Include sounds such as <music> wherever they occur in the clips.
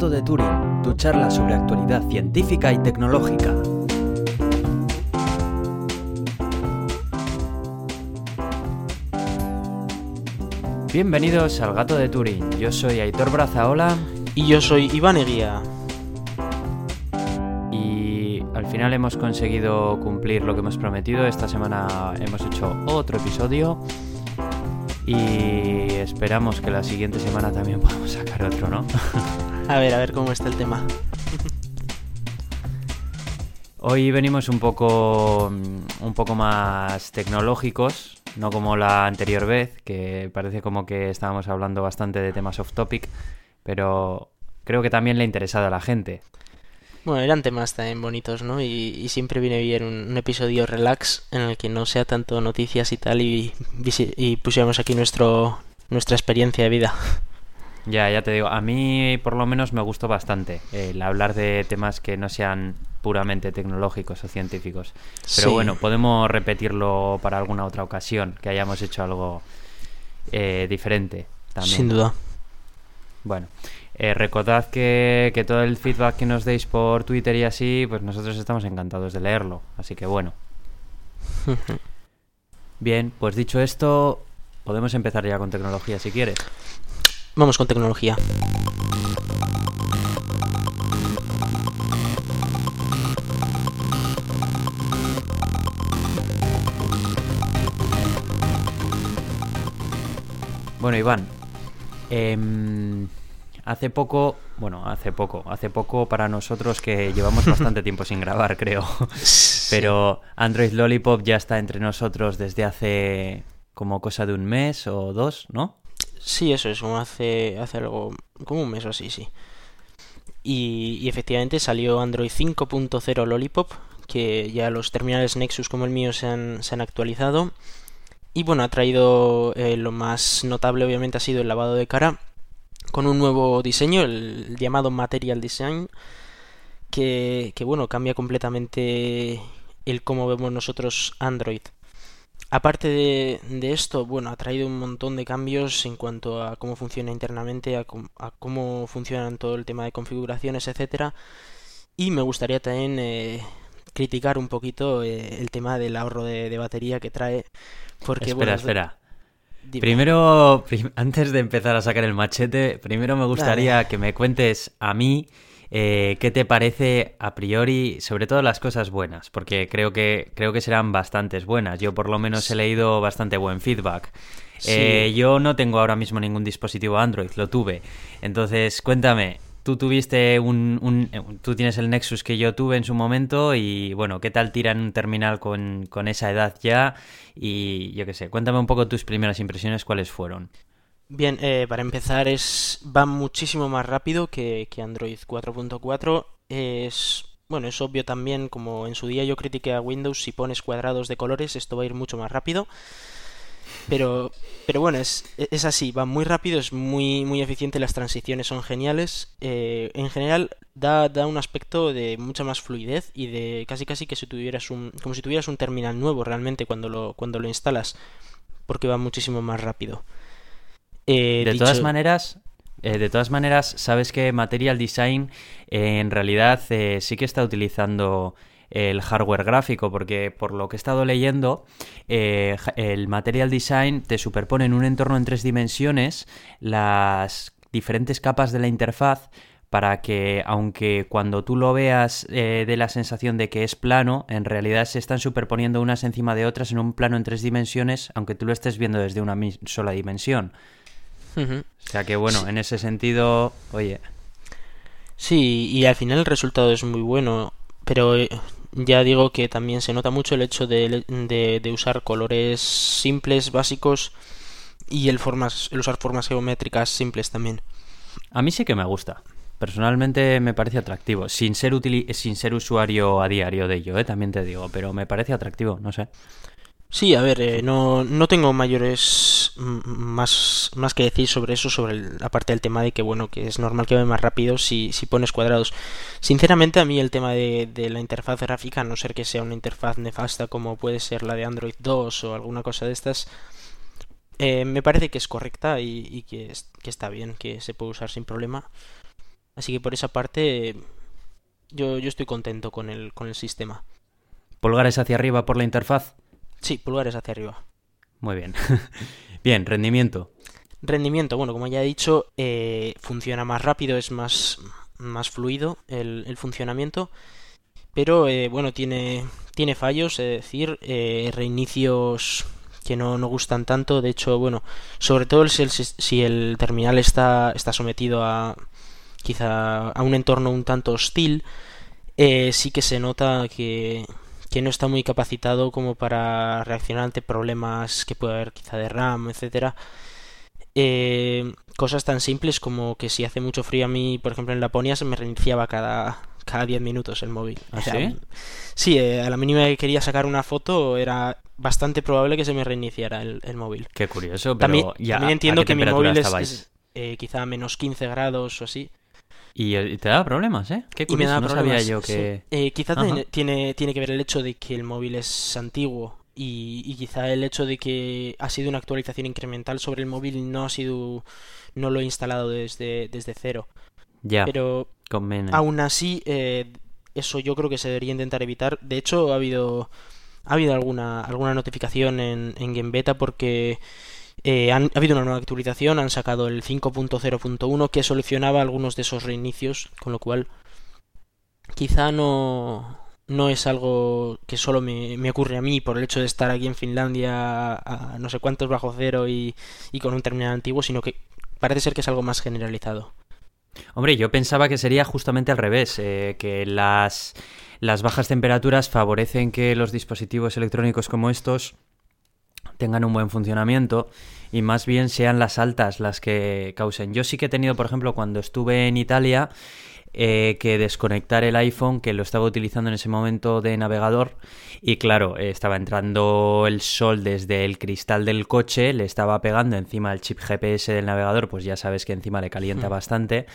Gato de Turing, tu charla sobre actualidad científica y tecnológica. Bienvenidos al Gato de Turing, yo soy Aitor Brazaola Y yo soy Iván Eguía. y al final hemos conseguido cumplir lo que hemos prometido. Esta semana hemos hecho otro episodio y esperamos que la siguiente semana también podamos sacar otro, ¿no? <laughs> A ver, a ver cómo está el tema. Hoy venimos un poco, mm, un poco más tecnológicos, no como la anterior vez, que parece como que estábamos hablando bastante de temas off topic, pero creo que también le ha interesado a la gente. Bueno, eran temas también bonitos, ¿no? Y, y siempre viene bien un, un episodio relax en el que no sea tanto noticias y tal y, y pusiéramos aquí nuestro nuestra experiencia de vida. Ya, ya te digo, a mí por lo menos me gustó bastante el hablar de temas que no sean puramente tecnológicos o científicos. Pero Sí. bueno, podemos repetirlo para alguna otra ocasión, que hayamos hecho algo eh, diferente también. Sin duda. Bueno, eh, recordad que, que todo el feedback que nos deis por Twitter y así, pues nosotros estamos encantados de leerlo. Así que bueno. <laughs> Bien, pues dicho esto, podemos empezar ya con tecnología si quieres. Vamos con tecnología. Bueno, Iván, em, hace poco, bueno, hace poco, hace poco para nosotros que llevamos <laughs> bastante tiempo sin grabar, creo. Pero Android Lollipop ya está entre nosotros desde hace como cosa de un mes o dos, ¿no? Sí, eso es, como hace, hace algo, como un mes o así, sí. Y, efectivamente salió Android 5.0 Lollipop, que ya los terminales Nexus como el mío se han, se han actualizado. Y bueno, ha traído eh, lo más notable obviamente ha sido el lavado de cara con un nuevo diseño, el llamado Material Design, que, que bueno, cambia completamente el cómo vemos nosotros Android. Aparte de, de esto, bueno, ha traído un montón de cambios en cuanto a cómo funciona internamente, a, com- a cómo funcionan todo el tema de configuraciones, etcétera. Y me gustaría también eh, criticar un poquito eh, el tema del ahorro de, de batería que trae. Porque, espera, bueno, espera. dime. Primero, prim- antes de empezar a sacar el machete, primero me gustaría que me cuentes a mí eh, qué te parece a priori, sobre todo las cosas buenas, porque creo que creo que serán bastantes buenas. Yo por lo menos he leído bastante buen feedback. Sí. Eh, yo no tengo ahora mismo ningún dispositivo Android, lo tuve. Entonces, cuéntame, tú tuviste un, un- eh, tú tienes el Nexus que yo tuve en su momento y bueno, ¿qué tal tira en un terminal con, con esa edad ya? Y yo qué sé, cuéntame un poco tus primeras impresiones, cuáles fueron. Bien, eh, para empezar es va muchísimo más rápido que, que Android 4.4. Es bueno, es obvio también, como en su día yo critiqué a Windows, si pones cuadrados de colores, esto va a ir mucho más rápido. Pero, pero bueno, es, es así, va muy rápido, es muy, muy eficiente, las transiciones son geniales. eh, en general, da, da un aspecto de mucha más fluidez y de casi casi que si tuvieras un, como si tuvieras un terminal nuevo realmente cuando lo, cuando lo instalas, porque va muchísimo más rápido. Eh, De dicho- todas maneras, eh, de todas maneras, sabes que Material Design eh, en realidad eh, sí que está utilizando el hardware gráfico, porque por lo que he estado leyendo, eh, el Material Design te superpone en un entorno en tres dimensiones las diferentes capas de la interfaz para que, aunque cuando tú lo veas eh, dé la sensación de que es plano, en realidad se están superponiendo unas encima de otras en un plano en tres dimensiones, aunque tú lo estés viendo desde una sola dimensión. O sea que bueno, en ese sentido, oye, Sí, y al final el resultado es muy bueno, pero eh, ya digo que también se nota mucho el hecho de, de- de usar colores simples, básicos, y el, formas, el usar formas geométricas simples también. a mí sí que me gusta. Personalmente me parece atractivo, sin ser sin ser usuario a diario de ello, ¿eh? también te digo, pero me parece atractivo, no sé. Sí, a ver, eh, no, no tengo mayores más, más que decir sobre eso, sobre el- la parte del tema de que, bueno, que es normal que vaya más rápido si, si pones cuadrados. Sinceramente, a mí el tema de, la interfaz gráfica, a no ser que sea una interfaz nefasta como puede ser la de Android 2 o alguna cosa de estas, eh, me parece que es correcta y, que, que está bien, que se puede usar sin problema. Así que por esa parte yo, yo estoy contento con el, con el sistema. ¿Pulgares hacia arriba por la interfaz? Sí, pulgares hacia arriba. Muy bien. <laughs> bien, rendimiento. Rendimiento, bueno, como ya he dicho, eh, funciona más rápido, es más, más fluido el, el funcionamiento. Pero eh, bueno, tiene, tiene fallos, es decir, eh, reinicios que no, no, gustan tanto. De hecho, bueno, sobre todo si el, si el terminal está, está sometido a quizá a un entorno un tanto hostil, eh, sí que se nota que, que no está muy capacitado como para reaccionar ante problemas que puede haber quizá de RAM, etcétera. Eh, cosas tan simples como que si hace mucho frío a mí, por ejemplo en Laponia, se me reiniciaba cada, cada 10 minutos el móvil. ¿Ah, sí? Sí, eh, a la mínima que quería sacar una foto era bastante probable que se me reiniciara el, el móvil. Qué curioso, pero También, ya, también ¿a entiendo que mi móvil es, eh, quizá a menos 15 grados o así. Y, y te da problemas, ¿eh? Qué Y me curioso, da no problemas, sabía yo sí. que... Eh, quizá Ajá. tiene, tiene, tiene que ver el hecho de que el móvil es antiguo y, y quizá el hecho de que ha sido una actualización incremental sobre el móvil no ha sido no lo he instalado desde, desde cero Ya, pero conviene. aún así eh, eso yo creo que se debería intentar evitar de hecho ha habido ha habido alguna alguna notificación en, en Game Beta porque eh, ha habido una nueva actualización, han sacado el 5.0.1 que solucionaba algunos de esos reinicios, con lo cual quizá no, no es algo que solo me, me ocurre a mí por el hecho de estar aquí en Finlandia a, a no sé cuántos bajo cero y, y con un terminal antiguo, sino que parece ser que es algo más generalizado. Hombre, yo pensaba que sería justamente al revés, eh, que las, las bajas temperaturas favorecen que los dispositivos electrónicos como estos tengan un buen funcionamiento y más bien sean las altas las que causen. Yo sí que he tenido, por ejemplo, cuando estuve en Italia, eh, que desconectar el iPhone, que lo estaba utilizando en ese momento de navegador, y claro, eh, estaba entrando el sol desde el cristal del coche, le estaba pegando encima el chip GPS del navegador, pues ya sabes que encima le calienta Hmm. bastante,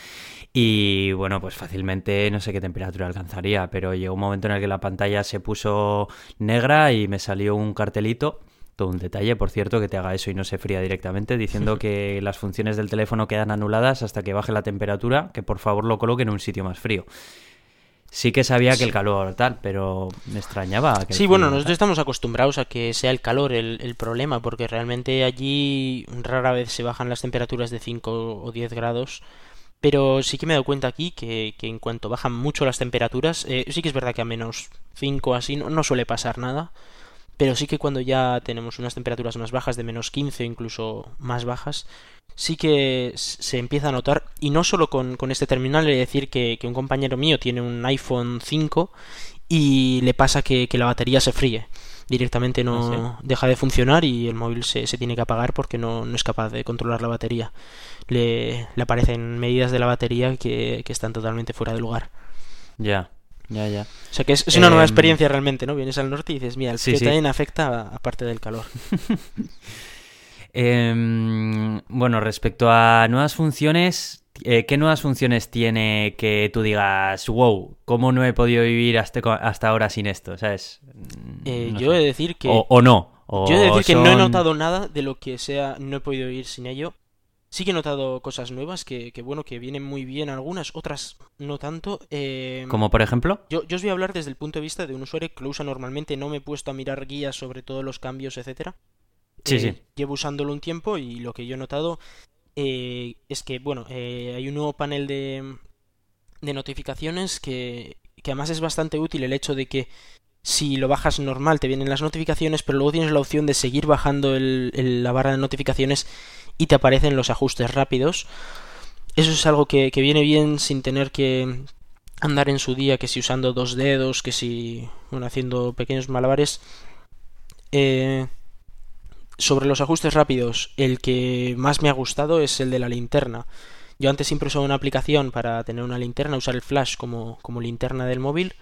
y bueno, pues fácilmente no sé qué temperatura alcanzaría, pero llegó un momento en el que la pantalla se puso negra y me salió un cartelito todo un detalle, por cierto, que te haga eso y no se fría directamente, diciendo <laughs> que las funciones del teléfono quedan anuladas hasta que baje la temperatura, que por favor lo coloque en un sitio más frío. Sí que sabía que el calor tal, pero me extrañaba. Que Sí, bueno, nosotros tal. estamos acostumbrados a que sea el calor el, el problema, porque realmente allí rara vez se bajan las temperaturas de 5 o 10 grados. Pero sí que me he dado cuenta aquí que, que en cuanto bajan mucho las temperaturas, eh, sí que es verdad que a menos 5 así no, no suele pasar nada. Pero sí que cuando ya tenemos unas temperaturas más bajas, de menos 15 incluso más bajas, sí que se empieza a notar. Y no solo con, con este terminal, de decir que, que un compañero mío tiene un iPhone 5 y le pasa que, que la batería se fríe. Directamente no ¿Ah, deja de funcionar y el móvil se, se tiene que apagar porque no, no es capaz de controlar la batería. Le, le aparecen medidas de la batería que, que están totalmente fuera de lugar. Ya, ya, ya. O sea que es, es una nueva Em, experiencia realmente, ¿no? Vienes al norte y dices, mira, el Sí, frío sí. también afecta aparte del calor. <laughs> Em, bueno, respecto a nuevas funciones, eh, ¿qué nuevas funciones tiene que tú digas, wow, ¿cómo no he podido vivir hasta, hasta ahora sin esto? ¿Sabes? Mm, Eh, no yo he de decir que... O, o no. o Yo he de decir que no he notado nada de lo que sea, no he podido ir sin ello. Sí que he notado cosas nuevas que, que bueno, que vienen muy bien algunas, otras no tanto. Eh, Como por ejemplo. yo, yo os voy a hablar desde el punto de vista de un usuario que lo usa normalmente, no me he puesto a mirar guías sobre todos los cambios, etcétera. Sí, Eh, sí. Llevo usándolo un tiempo y lo que yo he notado eh, es que, bueno, eh, hay un nuevo panel de, de notificaciones que, que además es bastante útil el hecho de que si lo bajas normal te vienen las notificaciones, pero luego tienes la opción de seguir bajando el- el- la barra de notificaciones y te aparecen los ajustes rápidos. Eso es algo que, que viene bien sin tener que andar en su día, que si usando dos dedos, que si bueno, haciendo pequeños malabares. Eh, sobre los ajustes rápidos, el que más me ha gustado es el de la linterna. Yo antes siempre usaba una aplicación para tener una linterna, usar el flash como, como linterna del móvil.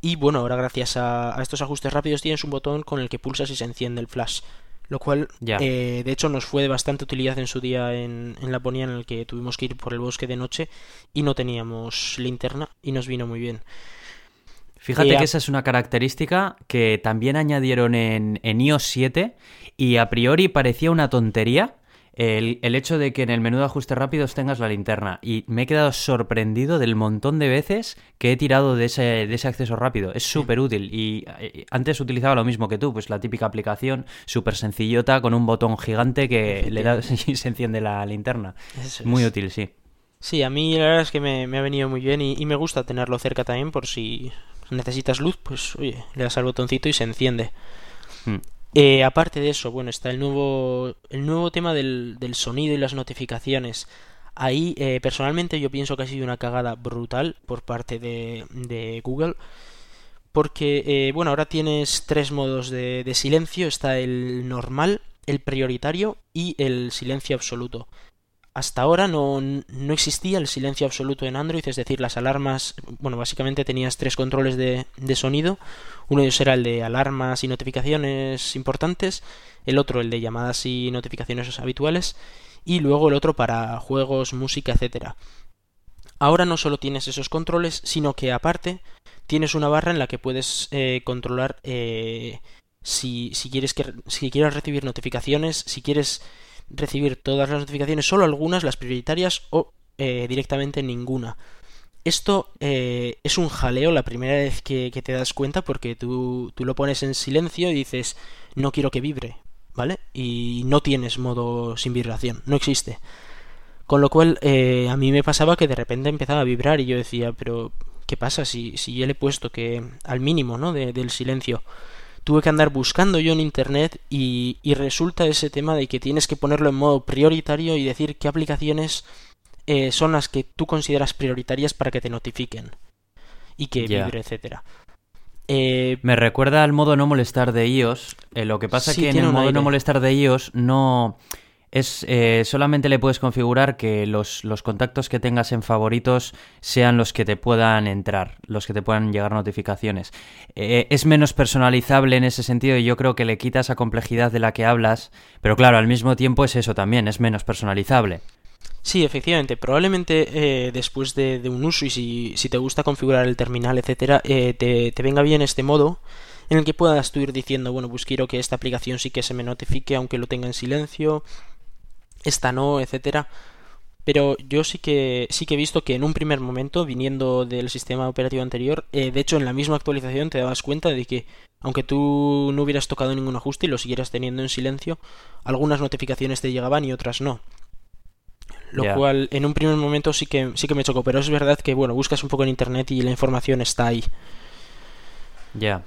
Y bueno, ahora gracias a, a estos ajustes rápidos tienes un botón con el que pulsas y se enciende el flash. Lo cual, Ya. eh, de hecho, nos fue de bastante utilidad en su día en, en Laponia, en el que tuvimos que ir por el bosque de noche y no teníamos linterna y nos vino muy bien. Fíjate Eh, que esa es una característica que también añadieron en, en iOS 7 y a priori parecía una tontería, el, el, hecho de que en el menú de ajustes rápidos tengas la linterna. Y me he quedado sorprendido del montón de veces que he tirado de ese, de ese acceso rápido. Es súper útil. Y eh, antes utilizaba lo mismo que tú, pues la típica aplicación súper sencillota con un botón gigante que le da <laughs> y se enciende la linterna. Muy útil, sí. Sí, a mí la verdad es que me, ha venido muy bien y, me gusta tenerlo cerca también por si necesitas luz, pues oye, le das al botoncito y se enciende. Eh, aparte de eso, bueno, está el nuevo, el nuevo tema del, del sonido y las notificaciones. Ahí, eh, personalmente, yo pienso que ha sido una cagada brutal por parte de, de Google. Porque, eh, bueno, ahora tienes tres modos de, de silencio. Está el normal, el prioritario y el silencio absoluto hasta ahora no, no, existía el silencio absoluto en Android, es decir, las alarmas, bueno, básicamente tenías tres controles de, de, sonido, uno de ellos era el de alarmas y notificaciones importantes, el otro el de llamadas y notificaciones habituales, y luego el otro para juegos, música, etcétera. Ahora no solo tienes esos controles, sino que aparte tienes una barra en la que puedes eh, controlar eh, si, si, quieres que, si quieres recibir notificaciones, si quieres recibir todas las notificaciones, solo algunas, las prioritarias o eh, directamente ninguna. Esto eh, es un jaleo la primera vez que, te das cuenta porque tú, tú, lo pones en silencio y dices no quiero que vibre, ¿vale? Y no tienes modo sin vibración, no existe. Con lo cual eh, a mí me pasaba que de repente empezaba a vibrar y yo decía, pero ¿qué pasa si, si yo le he puesto que al mínimo, ¿no? del silencio tuve que andar buscando yo en internet y, resulta ese tema de que tienes que ponerlo en modo prioritario y decir qué aplicaciones eh, son las que tú consideras prioritarias para que te notifiquen y que vibre, etcétera. Eh, Me recuerda al modo no molestar de iOS. Eh, lo que pasa es que en el modo no molestar de iOS no es eh, solamente le puedes configurar que los, los, contactos que tengas en favoritos sean los que te puedan entrar, los que te puedan llegar notificaciones. Eh, es menos personalizable en ese sentido y yo creo que le quita esa complejidad de la que hablas, pero claro, al mismo tiempo es eso también, es menos personalizable. Sí, efectivamente. Probablemente eh, después de, un uso y si, si, te gusta configurar el terminal, etcétera, te, te venga bien este modo en el que puedas tú ir diciendo, bueno, pues quiero que esta aplicación sí que se me notifique aunque lo tenga en silencio esta no, etcétera. Pero yo sí que sí que he visto que en un primer momento, viniendo del sistema operativo anterior, eh, de hecho en la misma actualización te dabas cuenta de que aunque tú no hubieras tocado ningún ajuste y lo siguieras teniendo en silencio, algunas notificaciones te llegaban y otras no. Lo cual en un primer momento sí que sí que me chocó, pero es verdad que bueno, buscas un poco en internet y la información está ahí. Ya.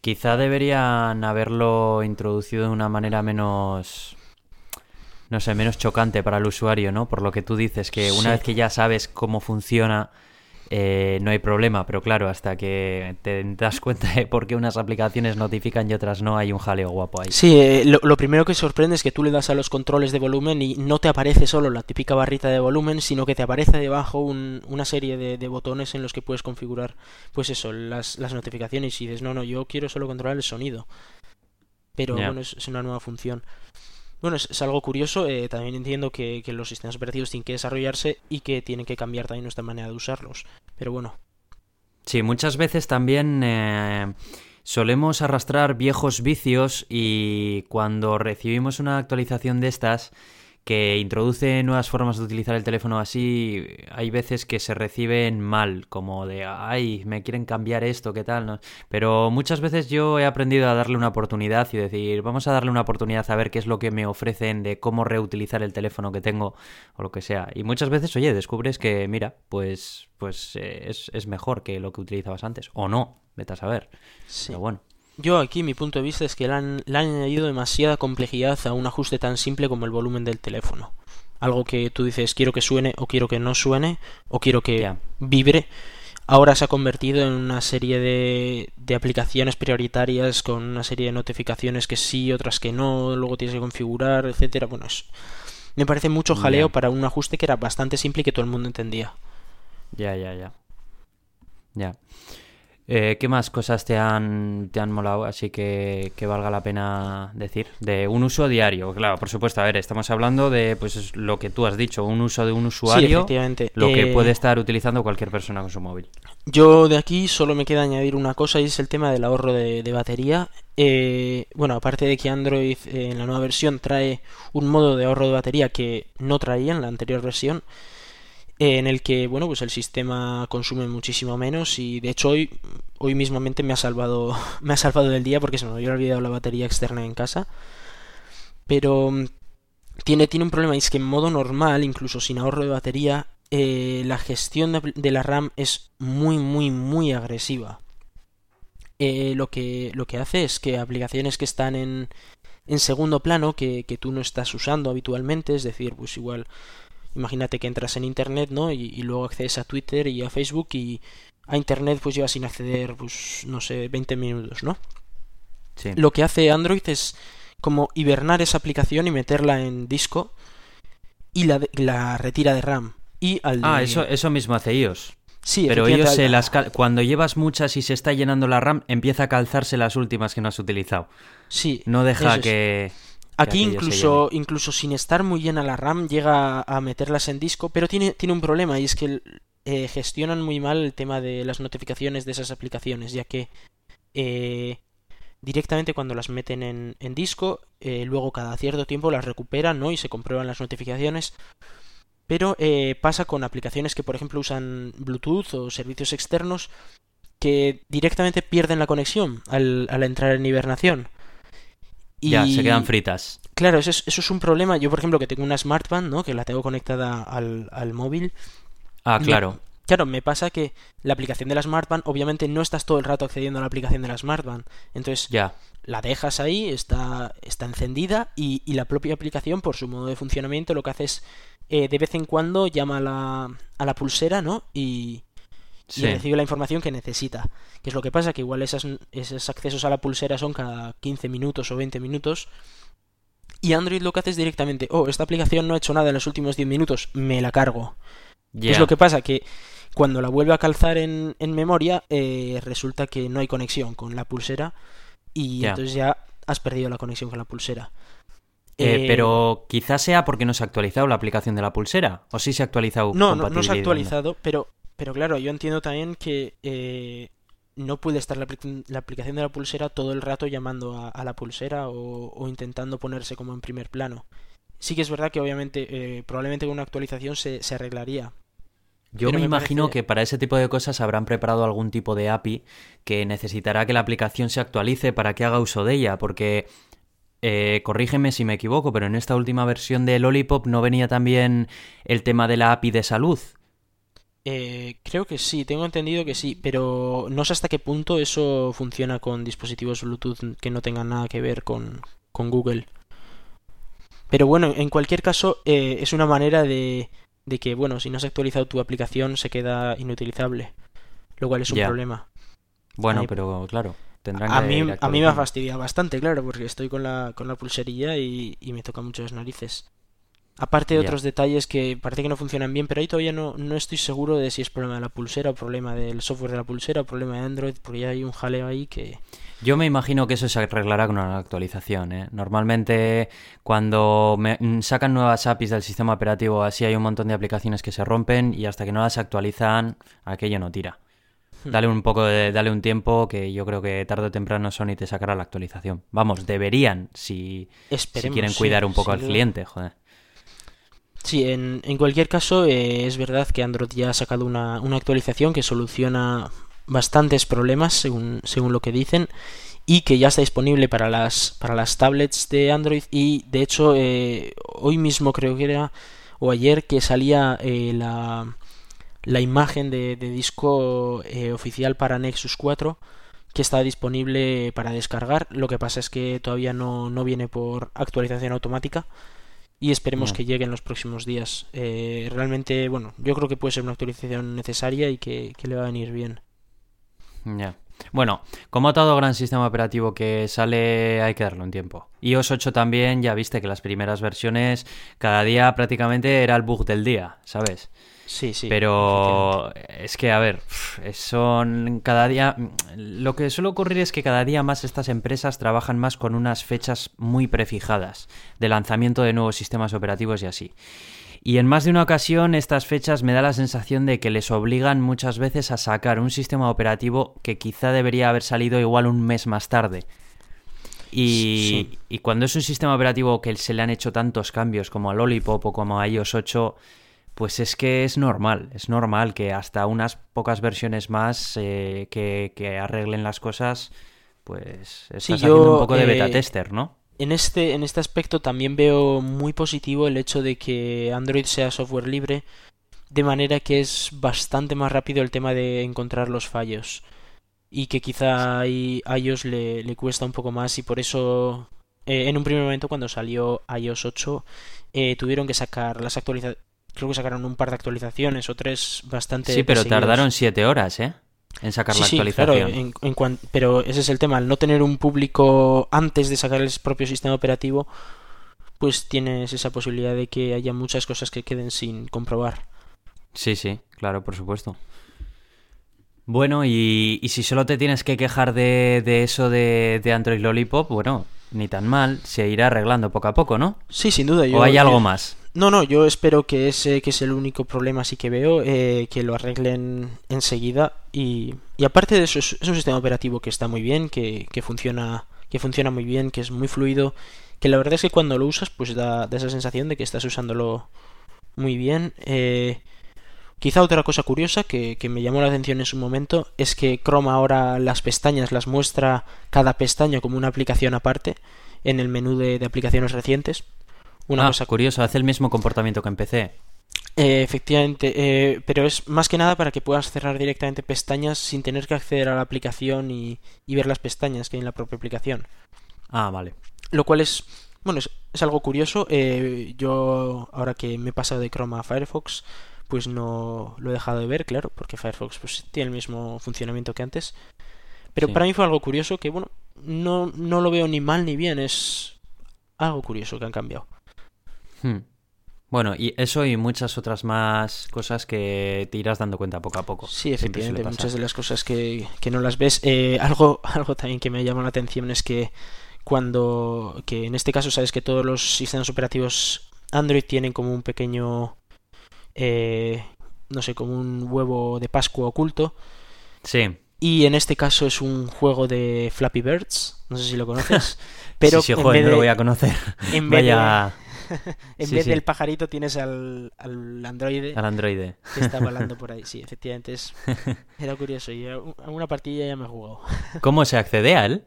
Quizá deberían haberlo introducido de una manera menos no sé, menos chocante para el usuario, ¿no? Por lo que tú dices, que una vez que ya sabes cómo funciona, eh, no hay problema, pero claro, hasta que te das cuenta de por qué unas aplicaciones notifican y otras no, hay un jaleo guapo ahí. Sí, eh, lo, primero que sorprende es que tú le das a los controles de volumen y no te aparece solo la típica barrita de volumen, sino que te aparece debajo una serie de, botones en los que puedes configurar, pues eso, las, notificaciones y dices, no, no, yo quiero solo controlar el sonido. Pero bueno, es una nueva función. Bueno, es, algo curioso. Eh, también entiendo que, los sistemas operativos tienen que desarrollarse y que tienen que cambiar también nuestra manera de usarlos. Pero bueno. Sí, muchas veces también eh, solemos arrastrar viejos vicios y cuando recibimos una actualización de estas que introduce nuevas formas de utilizar el teléfono así, hay veces que se reciben mal, como de, ay, me quieren cambiar esto, ¿qué tal? Pero muchas veces yo he aprendido a darle una oportunidad y decir, vamos a darle una oportunidad a ver qué es lo que me ofrecen de cómo reutilizar el teléfono que tengo o lo que sea. Y muchas veces, oye, descubres que, mira, pues, pues eh, es, es, mejor que lo que utilizabas antes, o no, vete a saber. Sí. Pero bueno. Yo aquí mi punto de vista es que le han, añadido demasiada complejidad a un ajuste tan simple como el volumen del teléfono. Algo que tú dices quiero que suene o quiero que no suene o quiero que vibre. Ahora se ha convertido en una serie de, de aplicaciones prioritarias con una serie de notificaciones que sí, otras que no, luego tienes que configurar, etcétera. Bueno, me parece mucho jaleo para un ajuste que era bastante simple y que todo el mundo entendía. Ya, ya, ya. Ya. Eh, ¿Qué más cosas te han, te han molado así que, que valga la pena decir? De un uso diario, claro, por supuesto. A ver, estamos hablando de pues lo que tú has dicho, un uso de un usuario, sí, efectivamente. lo que Eh, puede estar utilizando cualquier persona con su móvil. Yo de aquí solo me queda añadir una cosa y es el tema del ahorro de, de batería. Eh, bueno, aparte de que Android eh, en la nueva versión trae un modo de ahorro de batería que no traía en la anterior versión, en el que, bueno, pues el sistema consume muchísimo menos y de hecho hoy, hoy mismamente me ha salvado, <laughs> me ha salvado del día porque se me había olvidado la batería externa en casa. Pero mm, tiene, tiene un problema y es que en modo normal, incluso sin ahorro de batería, eh, la gestión de, la RAM es muy, muy, muy agresiva. Eh, lo, que, lo que hace es que aplicaciones que están en, en segundo plano, que, que tú no estás usando habitualmente, es decir, pues igual, imagínate que entras en Internet, ¿no? Y, y luego accedes a Twitter y a Facebook y a Internet pues llevas sin acceder, pues no sé, 20 minutos, ¿no? Sí. Lo que hace Android es como hibernar esa aplicación y meterla en disco y la, la retira de RAM. Y al Ah, de- eso, eso mismo hace iOS. Sí, Pero ellos se las cal- cuando llevas muchas y se está llenando la RAM, empieza a calzarse las últimas que no has utilizado. Sí, No deja es. Aquí incluso, incluso sin estar muy llena la RAM llega a meterlas en disco, pero tiene, tiene un problema y es que eh, gestionan muy mal el tema de las notificaciones de esas aplicaciones, ya que eh, directamente cuando las meten en, en disco, eh, luego cada cierto tiempo las recuperan ¿no? y se comprueban las notificaciones. Pero pasa con aplicaciones que por ejemplo usan Bluetooth o servicios externos que directamente pierden la conexión al, al entrar en hibernación. Ya, se quedan fritas. Claro, eso es, eso es un problema. Yo, por ejemplo, que tengo una smartband, ¿no? Que la tengo conectada al, al móvil. Ah, Me- claro. Claro, me pasa que la aplicación de la smartband, obviamente no estás todo el rato accediendo a la aplicación de la smartband. Entonces, Ya. la dejas ahí, está, está encendida y, y la propia aplicación, por su modo de funcionamiento, lo que hace es eh, de vez en cuando llama a la, a la pulsera, ¿no? Y, y recibe la información que necesita. ¿Qué es lo que pasa? Que igual esas, esos accesos a la pulsera son cada 15 minutos o 20 minutos. Y Android lo que hace es directamente, oh, esta aplicación no ha hecho nada en los últimos 10 minutos, me la cargo. ¿Qué Ya. es lo que pasa? Que cuando la vuelve a calzar en, en memoria, eh, resulta que no hay conexión con la pulsera y entonces ya has perdido la conexión con la pulsera. Eh, Eh, pero quizás sea porque no se ha actualizado la aplicación de la pulsera. O sí se ha actualizado. No, no, no se ha actualizado, pero, pero claro, yo entiendo también que eh, no puede estar la, apli- la aplicación de la pulsera todo el rato llamando a, a la pulsera o, o intentando ponerse como en primer plano. Sí que es verdad que obviamente, eh, probablemente con una actualización se, se arreglaría. Yo Pero me me imagino parece- que para ese tipo de cosas habrán preparado algún tipo de API que necesitará que la aplicación se actualice para que haga uso de ella, porque eh, corrígeme si me equivoco, pero en esta última versión de Lollipop no venía también el tema de la API de salud. Eh, creo que sí, tengo entendido que sí, pero no sé hasta qué punto eso funciona con dispositivos Bluetooth que no tengan nada que ver con, con Google. Pero bueno, en cualquier caso, eh, es una manera de, de que, bueno, si no has actualizado tu aplicación se queda inutilizable, lo cual es un problema. Bueno, Ahí- pero claro, tendrán A que mí, a mí me ha fastidiado bastante, claro, porque estoy con la, con la pulserilla y, y me toca mucho las narices. Aparte de otros detalles que parece que no funcionan bien, pero ahí todavía no, no estoy seguro de si es problema de la pulsera o problema del software de la pulsera o problema de Android, porque ya hay un jaleo ahí que... Yo me imagino que eso se arreglará con una actualización. ¿eh? Normalmente cuando me- mm, sacan nuevas APIs del sistema operativo así hay un montón de aplicaciones que se rompen y hasta que no las actualizan aquello no tira. Hmm. Dale un poco de, dale un tiempo que yo creo que tarde o temprano Sony te sacará la actualización. Vamos, deberían si, si quieren sí, cuidar un poco al cliente, joder. Sí, en, en cualquier caso, eh, es verdad que Android ya ha sacado una, una actualización que soluciona bastantes problemas, según, según lo que dicen, y que ya está disponible para las, para las tablets de Android. Y de hecho, eh, hoy mismo creo que era, o ayer, que salía eh, la, la imagen de, disco oficial para Nexus 4 que está disponible para descargar. Lo que pasa es que todavía no, no viene por actualización automática y esperemos que llegue en los próximos días. Eh, realmente, bueno, yo creo que puede ser una actualización necesaria y que, que le va a venir bien. Ya. Bueno, como todo gran sistema operativo que sale hay que darle un tiempo. iOS 8 también, ya viste que las primeras versiones cada día prácticamente era el bug del día, ¿sabes? Sí, sí. Pero es que, a ver, son cada día... Lo que suele ocurrir es que cada día más estas empresas trabajan más con unas fechas muy prefijadas de lanzamiento de nuevos sistemas operativos y así. Y en más de una ocasión estas fechas me da la sensación de que les obligan muchas veces a sacar un sistema operativo que quizá debería haber salido igual un mes más tarde. Y, y cuando es un sistema operativo que se le han hecho tantos cambios como a Lollipop o como a iOS 8, pues es que es normal, es normal que hasta unas pocas versiones más eh, que, arreglen las cosas, pues estás haciendo un poco de beta eh, tester, ¿no? En este, en este aspecto también veo muy positivo el hecho de que Android sea software libre, de manera que es bastante más rápido el tema de encontrar los fallos. Y que quizá a iOS le, le cuesta un poco más y por eso eh, en un primer momento cuando salió iOS 8 eh, tuvieron que sacar las actualizaciones creo que sacaron un par de actualizaciones o tres bastante sí pero tardaron siete horas eh en sacar la actualización. pero ese es el tema, al no tener un público antes de sacar el propio sistema operativo, pues tienes esa posibilidad de que haya muchas cosas que queden sin comprobar. Sí, sí, claro, por supuesto. Bueno, y, si solo te tienes que quejar de, eso de, de, Android Lollipop, bueno, ni tan mal, se irá arreglando poco a poco, ¿no? Sí, sin duda. ¿O hay algo más? No, no, yo espero que ese que es el único problema así que veo, eh, que lo arreglen enseguida. Y, y aparte de eso, es, un sistema operativo que está muy bien, que, que, funciona, que funciona muy bien, que es muy fluido, que la verdad es que cuando lo usas, pues da, esa sensación de que estás usándolo muy bien. Eh, quizá otra cosa curiosa que, que, me llamó la atención en su momento es que Chrome ahora las pestañas las muestra cada pestaña como una aplicación aparte en el menú de, de aplicaciones recientes. Una ah, cosa curiosa, hace el mismo comportamiento que empecé. Eh, efectivamente, eh, pero es más que nada para que puedas cerrar directamente pestañas sin tener que acceder a la aplicación y, ver las pestañas que hay en la propia aplicación. Ah, vale. Lo cual es, bueno, es, algo curioso. Eh, yo, ahora que me he pasado de Chrome a Firefox, pues no lo he dejado de ver, claro, porque Firefox pues, tiene el mismo funcionamiento que antes. Pero para mí fue algo curioso que, bueno, no, no lo veo ni mal ni bien, es algo curioso que han cambiado. Hmm. Bueno, y eso y muchas otras más cosas que te irás dando cuenta poco a poco. Sí, efectivamente, muchas de las cosas que, no las ves. Eh, algo, <laughs> algo también que me llama la atención es que cuando, que en este caso sabes que todos los sistemas operativos Android tienen como un pequeño, eh, no sé, como un huevo de Pascua oculto. Sí. Y en este caso es un juego de Flappy Birds, no sé si lo conoces. <laughs> Pero sí, sí, joder, no lo voy a conocer. En Vaya... <laughs> en vez del pajarito tienes al, al androide. Al androide. Que está <laughs> volando por ahí. Sí, efectivamente es... Era curioso. Y una partida ya me he jugado. <laughs> ¿Cómo se accede a él?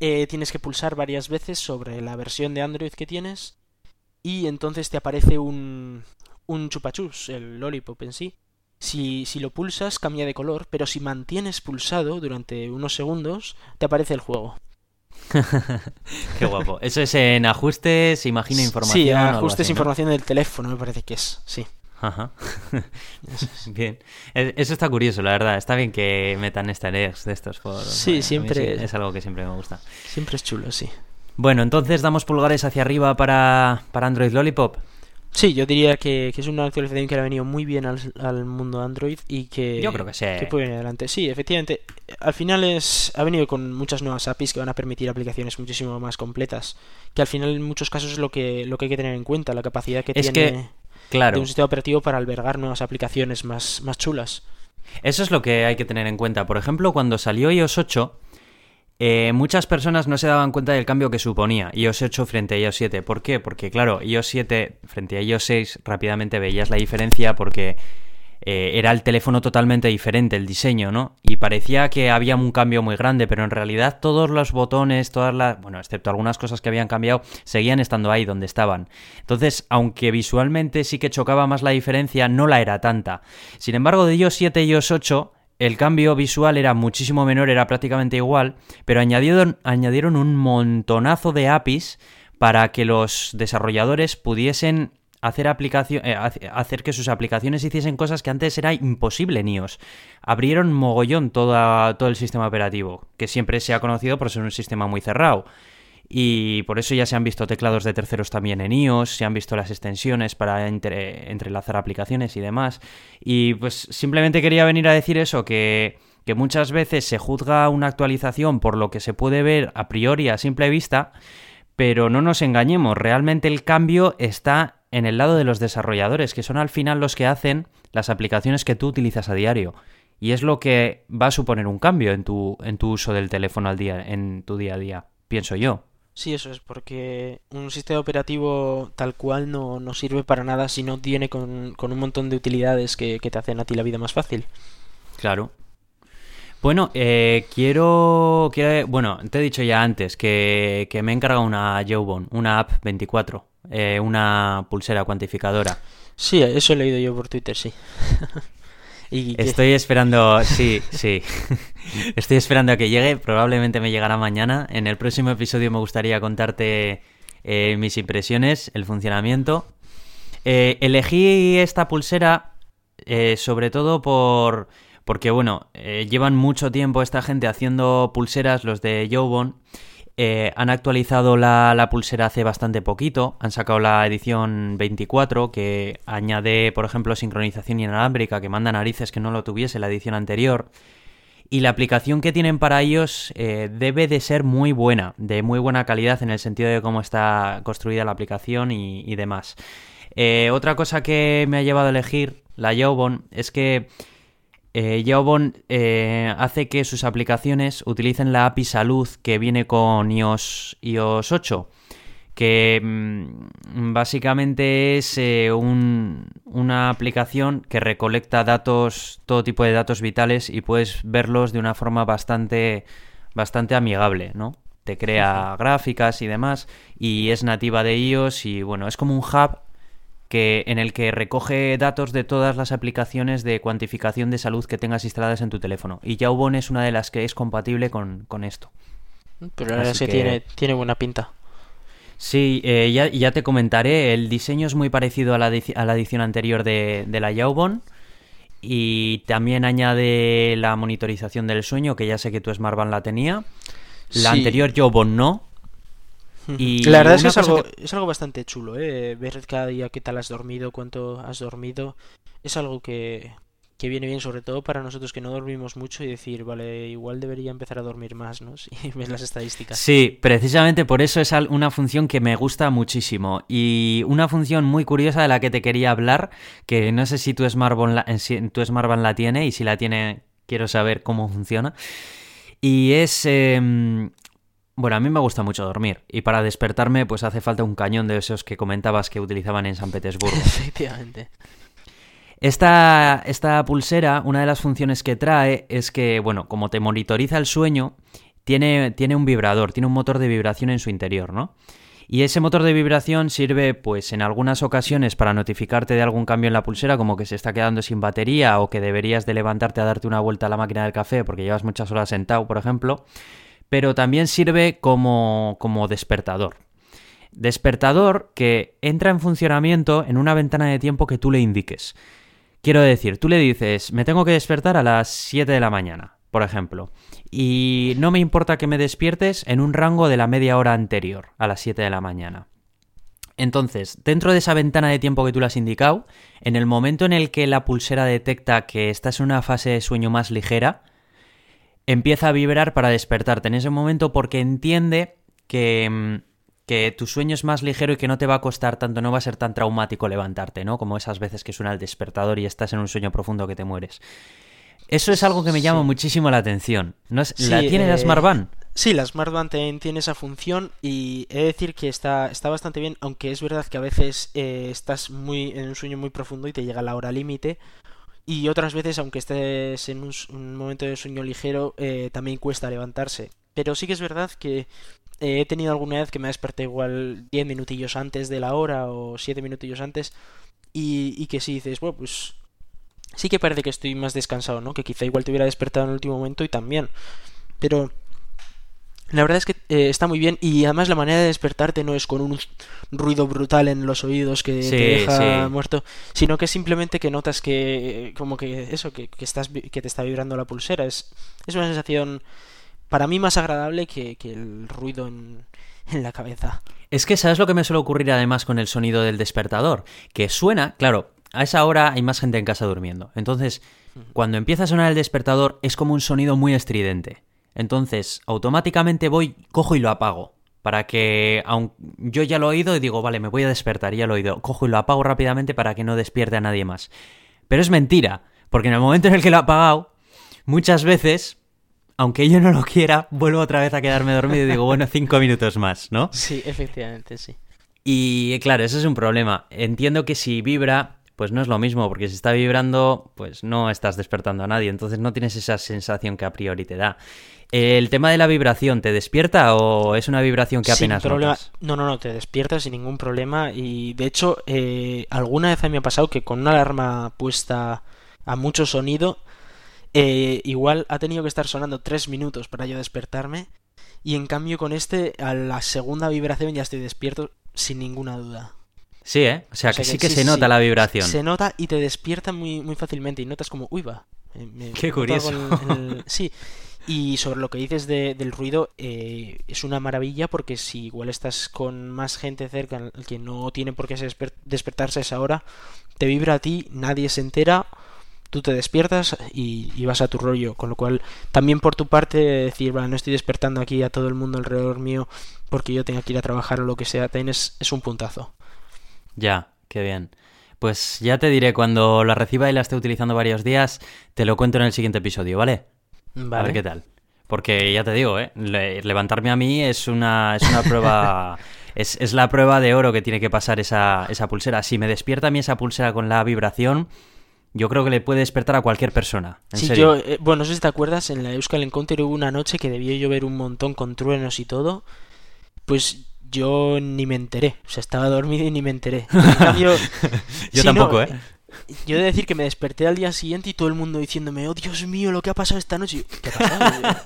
Eh, tienes que pulsar varias veces sobre la versión de Android que tienes y entonces te aparece un, un chupachus, el lollipop en sí. Si, si lo pulsas cambia de color, pero si mantienes pulsado durante unos segundos te aparece el juego. <laughs> Qué guapo. Eso es en ajustes, imagina información. Sí, ajustes, información del teléfono, me parece que es, sí. Ajá. <laughs> bien. Eso está curioso, la verdad. Está bien que metan esta de estos foros. Sí, siempre. es algo que siempre me gusta. Siempre es chulo, sí. Bueno, entonces damos pulgares hacia arriba para, para Android Lollipop. Sí, yo diría que, es una actualización que le ha venido muy bien al, mundo Android y que, yo creo que, sí. que puede venir adelante. Sí, efectivamente, al final es, ha venido con muchas nuevas APIs que van a permitir aplicaciones muchísimo más completas, que al final en muchos casos es lo que, lo que hay que tener en cuenta, la capacidad que tiene que, claro. de un sistema operativo para albergar nuevas aplicaciones más, más chulas. Eso es lo que hay que tener en cuenta. Por ejemplo, cuando salió iOS 8, eh, muchas personas no se daban cuenta del cambio que suponía iOS 8 frente a iOS 7. ¿Por qué? Porque, claro, iOS 7 frente a iOS 6 rápidamente veías la diferencia porque eh, era el teléfono totalmente diferente, el diseño, ¿no? Y parecía que había un cambio muy grande, pero en realidad todos los botones, todas las. Bueno, excepto algunas cosas que habían cambiado, seguían estando ahí donde estaban. Entonces, aunque visualmente sí que chocaba más la diferencia, no la era tanta. Sin embargo, de iOS 7 y iOS 8 el cambio visual era muchísimo menor, era prácticamente igual, pero añadieron, un montonazo de APIs para que los desarrolladores pudiesen hacer, eh, hacer que sus aplicaciones hiciesen cosas que antes era imposible en iOS. Abrieron mogollón todo, todo el sistema operativo, que siempre se ha conocido por ser un sistema muy cerrado. Y por eso ya se han visto teclados de terceros también en iOS, se han visto las extensiones para entrelazar aplicaciones y demás. Y pues simplemente quería venir a decir eso, que, que muchas veces se juzga una actualización por lo que se puede ver a priori a simple vista, pero no nos engañemos, realmente el cambio está en el lado de los desarrolladores, que son al final los que hacen las aplicaciones que tú utilizas a diario. Y es lo que va a suponer un cambio en tu, en tu uso del teléfono al día, en tu día a día, pienso yo. Sí, eso es, porque un sistema operativo tal cual no, no sirve para nada si no tiene con, con un montón de utilidades que, que, te hacen a ti la vida más fácil. Claro. Bueno, eh, quiero, quiero, Bueno, te he dicho ya antes que, que me he encargado una Jawbone, una app 24, eh, una pulsera cuantificadora. Sí, eso he leído yo por Twitter, sí. <laughs> ¿Y Estoy esperando, sí, sí. <laughs> Estoy esperando a que llegue, probablemente me llegará mañana. En el próximo episodio me gustaría contarte eh, mis impresiones, el funcionamiento. Eh, elegí esta pulsera eh, sobre todo por porque bueno, llevan mucho tiempo esta gente haciendo pulseras, los de Jawbone, eh, han actualizado la, pulsera hace bastante poquito, han sacado la edición 24 que añade, por ejemplo, sincronización inalámbrica que manda narices que no lo tuviese la edición anterior. Y la aplicación que tienen para ellos eh, debe de ser muy buena, de muy buena calidad en el sentido de cómo está construida la aplicación y, demás. Eh, otra cosa que me ha llevado a elegir la Jawbone es que eh, eh, hace que sus aplicaciones utilicen la API Salud que viene con iOS, iOS 8, que mm, básicamente es eh, una aplicación que recolecta datos, todo tipo de datos vitales y puedes verlos de una forma bastante, bastante amigable, ¿no? Te crea gráficas y demás y es nativa de iOS y bueno, es como un hub que, en el que recoge datos de todas las aplicaciones de cuantificación de salud que tengas instaladas en tu teléfono. Y Jawbone es una de las que es compatible con, esto. Pero ahora sí tiene, tiene buena pinta. Sí, eh, ya, ya, te comentaré. El diseño es muy parecido a la, a la edición anterior de, de la Jawbone. Y también añade la monitorización del sueño, que ya sé que tu Smartband la tenía. La anterior Jawbone no, la verdad es que es algo, es algo bastante chulo, ¿eh? ver cada día qué tal has dormido, cuánto has dormido. Es algo que, que viene bien, sobre todo para nosotros que no dormimos mucho y decir, vale, igual debería empezar a dormir más, ¿no? <laughs> Si ves las estadísticas. Sí, precisamente por eso es una función que me gusta muchísimo. Y una función muy curiosa de la que te quería hablar, que no sé si tu Smartband la, si tu Smartband la tiene y si la tiene quiero saber cómo funciona. Y es em, bueno, a mí me gusta mucho dormir y para despertarme pues hace falta un cañón de esos que comentabas que utilizaban en San Petersburgo. <laughs> Efectivamente. Esta, esta pulsera, una de las funciones que trae es que, bueno, como te monitoriza el sueño, tiene, tiene un vibrador, tiene un motor de vibración en su interior, ¿no? Y ese motor de vibración sirve, pues, en algunas ocasiones para notificarte de algún cambio en la pulsera, como que se está quedando sin batería o que deberías de levantarte a darte una vuelta a la máquina del café porque llevas muchas horas sentado, por ejemplo pero también sirve como, como despertador. Despertador que entra en funcionamiento en una ventana de tiempo que tú le indiques. Quiero decir, tú le dices, me tengo que despertar a las 7 de la mañana, por ejemplo, y no me importa que me despiertes en un rango de la media hora anterior, a las 7 de la mañana. Entonces, dentro de esa ventana de tiempo que tú le has indicado, en el momento en el que la pulsera detecta que estás en una fase de sueño más ligera, empieza a vibrar para despertarte en ese momento porque entiende que, mm, que tu sueño es más ligero y que no te va a costar tanto, no va a ser tan traumático levantarte, ¿no? Como esas veces que suena el despertador y estás en un sueño profundo que te mueres. Eso es algo que me llama muchísimo la atención. ¿No ¿La tiene la eh, Smartband? Sí, la Smartband tiene esa función y he de decir que está, está bastante bien, aunque es verdad que a veces eh, estás muy en un sueño muy profundo y te llega la hora límite y otras veces, aunque estés en un, momento de sueño ligero, eh, también cuesta levantarse. Pero sí que es verdad que eh, he tenido alguna vez que me desperté igual 10 minutillos antes de la hora o 7 minutillos antes y, que si dices, bueno, pues sí que parece que estoy más descansado, ¿no? Que quizá igual te hubiera despertado en el último momento y también. Pero La verdad es que eh, está muy bien y además la manera de despertarte no es con un ruido brutal en los oídos que Sí, te deja sí. muerto, sino que simplemente que notas que como que eso, que, que estás que te está vibrando la pulsera. Es, es una sensación para mí más agradable que, que el ruido en, en la cabeza. Es que, ¿sabes lo que me suele ocurrir además con el sonido del despertador? Que suena, claro, a esa hora hay más gente en casa durmiendo. Entonces, cuando empieza a sonar el despertador es como un sonido muy estridente. Entonces, automáticamente voy, cojo y lo apago. Para que, aun yo ya lo he oído y digo, vale, me voy a despertar, y ya lo he oído. Cojo y lo apago rápidamente para que no despierte a nadie más. Pero es mentira, porque en el momento en el que lo he apagado, muchas veces, aunque yo no lo quiera, vuelvo otra vez a quedarme dormido y digo, bueno, cinco minutos más, ¿no? Sí, efectivamente, sí. Y claro, ese es un problema. Entiendo que si vibra, pues no es lo mismo, porque si está vibrando, pues no estás despertando a nadie, entonces no tienes esa sensación que a priori te da. El tema de la vibración, ¿te despierta o es una vibración que Sin apenas problema. notas? No, no, no, te despiertas sin ningún problema. Y de hecho, eh, alguna vez a mí me ha pasado que con una alarma puesta a mucho sonido, eh, igual ha tenido que estar sonando tres minutos para yo despertarme. Y en cambio, con este, a la segunda vibración ya estoy despierto sin ninguna duda. Sí, ¿eh? O sea, O que sí que sí, se sí, nota sí. la vibración. Se nota y te despierta muy, muy fácilmente. Y notas como, uy, va. eh, me- Qué curioso. en el- <laughs> Sí. Y sobre lo que dices de- del ruido, eh, es una maravilla porque si igual estás con más gente cerca que no tiene por qué desper- despertarse a esa hora, te vibra a ti, nadie se entera, tú te despiertas y, y vas a tu rollo. Con lo cual, también por tu parte, decir, "Va, no estoy despertando aquí a todo el mundo alrededor mío porque yo tenga que ir a trabajar o lo que sea, también es, es un puntazo. Ya, qué bien. Pues ya te diré, cuando la reciba y la esté utilizando varios días, te lo cuento en el siguiente episodio, ¿vale? A Vale. ver qué tal. Porque ya te digo, ¿eh? Le- levantarme a mí es una, es una prueba. <laughs> es, es la prueba de oro que tiene que pasar esa, esa pulsera. Si me despierta a mí esa pulsera con la vibración, yo creo que le puede despertar a cualquier persona. En Sí, serio. yo, eh, bueno, no sé si te acuerdas, en la Euskal Encounter hubo una noche que debió llover un montón con truenos y todo. Pues yo ni me enteré. O sea, estaba dormido y ni me enteré. <laughs> En cambio, Yo no, tampoco, ¿eh? Yo he de decir que me desperté al día siguiente y todo el mundo diciéndome, oh Dios mío, lo que ha pasado esta noche. Y yo, ¿Qué ha pasado?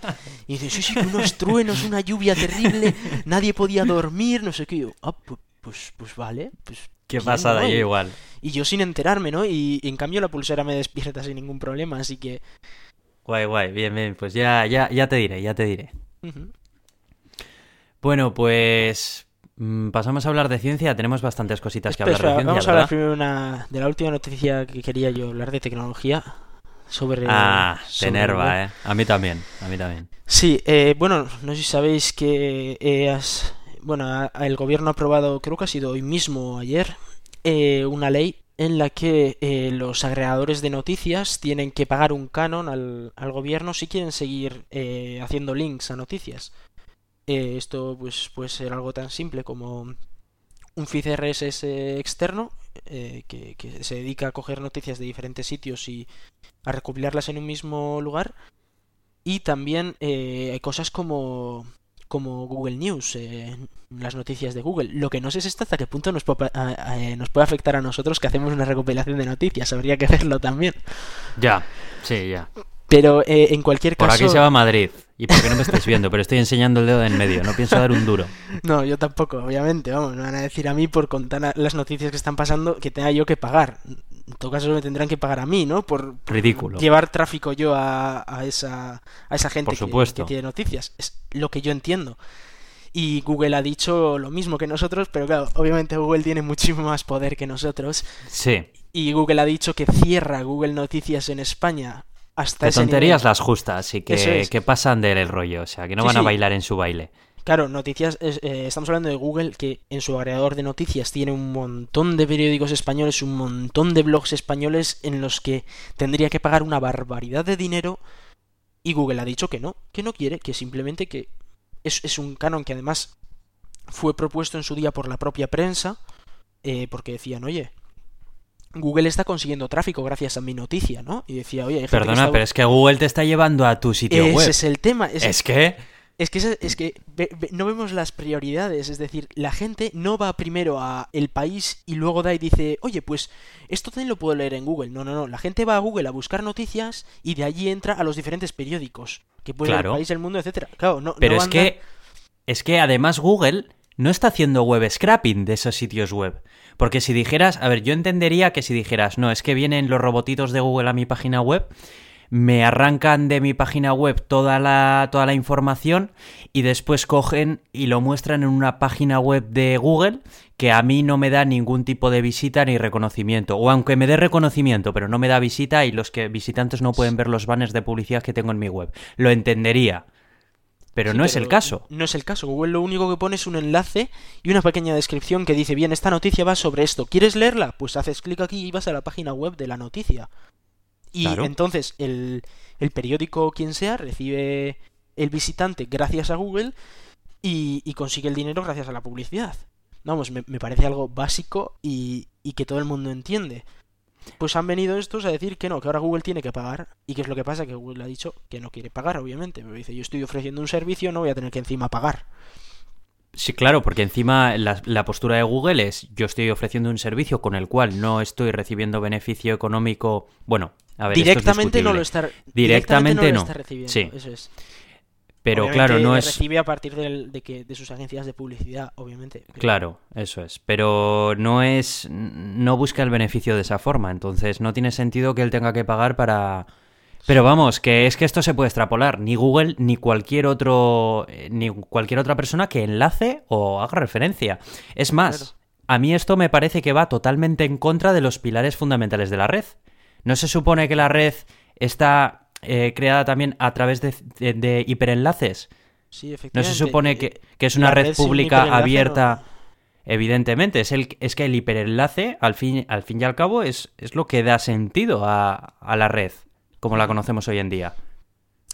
Y dice, sí, sí, unos truenos, una lluvia terrible, nadie podía dormir, no sé qué. Y yo, ah, pu- pues, pues vale, pues Qué ¿no? yo Y- igual. Y yo sin enterarme, ¿no? Y, y en cambio la pulsera me despierta sin ningún problema, así que... Guay, guay, bien, bien. Pues ya, ya, ya te diré, ya te diré. ujú. Bueno, pues. mm, Pasamos a hablar de ciencia. Tenemos bastantes cositas que Espera, hablar de ciencia, vamos a hablar primero una, de la última noticia que quería yo hablar de tecnología. Sobre. Ah, te sobre enerva, web. ¿eh? A mí también, a mí también. Sí, eh, bueno, no sé si sabéis que eh, has- bueno, a- el gobierno ha aprobado, creo que ha sido hoy mismo o ayer, eh, una ley en la que eh, los agregadores de noticias tienen que pagar un canon al, al gobierno si quieren seguir eh, haciendo links a noticias. Eh, esto pues puede ser algo tan simple como un feed RSS externo eh, que, se dedica a coger noticias de diferentes sitios y a recopilarlas en un mismo lugar. Y también eh, hay cosas como, como Google News, eh, las noticias de Google. Lo que no sé es hasta qué punto nos puede, eh, nos puede afectar a nosotros que hacemos una recopilación de noticias. Habría que verlo también. Ya, sí, ya. Pero eh, en cualquier Por caso... aquí se va Madrid. Y porque no me estáis viendo, pero estoy enseñando el dedo en medio. No pienso dar un duro. No, yo tampoco, obviamente, vamos, me van a decir a mí por contar las noticias que están pasando que tenga yo que pagar. En todo caso me tendrán que pagar a mí, ¿no? Por por Ridículo. llevar tráfico yo a, a esa, a esa gente Por que- que tiene noticias. Es lo que yo entiendo. Y Google ha dicho lo mismo que nosotros, pero claro, obviamente Google tiene muchísimo más poder que nosotros. Sí. Y Google ha dicho que cierra Google Noticias en España hasta Que ese tonterías nivel. las justas y que, es. que pasan del rollo. O sea, que no Sí, van a bailar en su baile. Claro, noticias, eh, estamos hablando de Google que en su agregador de noticias tiene un montón de periódicos españoles, un montón de blogs españoles en los que tendría que pagar una barbaridad de dinero y Google ha dicho que no, que no quiere, que simplemente que es, es un canon que además fue propuesto en su día por la propia prensa eh, porque decían, oye, Google está consiguiendo tráfico gracias a mi noticia, ¿no? Y decía, oye, hay gente que Perdona, está- pero es que Google te está llevando a tu sitio Ese web. es el tema, es- Es que. Es que, es, es que ve- ve- no vemos las prioridades, es decir, la gente no va primero a el país y luego da y dice, oye, pues esto también lo puedo leer en Google. No, no, no, la gente va a Google a buscar noticias y de allí entra a los diferentes periódicos, que puede Claro. el país, el mundo, etcétera. Claro, no, Pero no es que, es que además Google no está haciendo web scrapping de esos sitios web. Porque si dijeras, a ver, yo entendería que si dijeras, no, es que vienen los robotitos de Google a mi página web, me arrancan de mi página web toda la, toda la información y después cogen y lo muestran en una página web de Google que a mí no me da ningún tipo de visita ni reconocimiento. O aunque me dé reconocimiento, pero no me da visita y los que visitantes no pueden ver los banners de publicidad que tengo en mi web. Lo entendería. Pero Sí, no es el caso. No es el caso. Google lo único que pone es un enlace y una pequeña descripción que dice, bien, esta noticia va sobre esto. ¿Quieres leerla? Pues haces clic aquí y vas a la página web de la noticia. Y Claro. entonces el, el periódico, quien sea, recibe el visitante gracias a Google y, y consigue el dinero gracias a la publicidad. Vamos, me, me parece algo básico y, y que todo el mundo entiende. Pues han venido estos a decir que no, que ahora Google tiene que pagar. ¿Y qué es lo que pasa? Que Google ha dicho que no quiere pagar, obviamente. Pero dice, yo estoy ofreciendo un servicio, no voy a tener que encima pagar. Sí, claro, porque encima la, la postura de Google es yo estoy ofreciendo un servicio con el cual no estoy recibiendo beneficio económico. Bueno, a ver, esto es directamente no lo está Directamente no. lo está recibiendo, Sí. eso es. Pero Obviamente claro, no es... recibe a partir del- de, que, de sus agencias de publicidad, obviamente. pero- Claro, eso es. Pero no es. No busca el beneficio de esa forma. Entonces no tiene sentido que él tenga que pagar para. Pero vamos, que es que esto se puede extrapolar. Ni Google ni cualquier otro. eh, ni cualquier otra persona que enlace o haga referencia. Es más, Claro. a mí esto me parece que va totalmente en contra de los pilares fundamentales de la red. ¿No se supone que la red está eh, creada también a través de, de- de hiperenlaces? Sí, ¿No efectivamente. se supone que, que es una red pública abierta? no- Evidentemente, es, el, es que el hiperenlace, al fin, al fin y al cabo, es, es lo que da sentido a, a la red, como la conocemos hoy en día.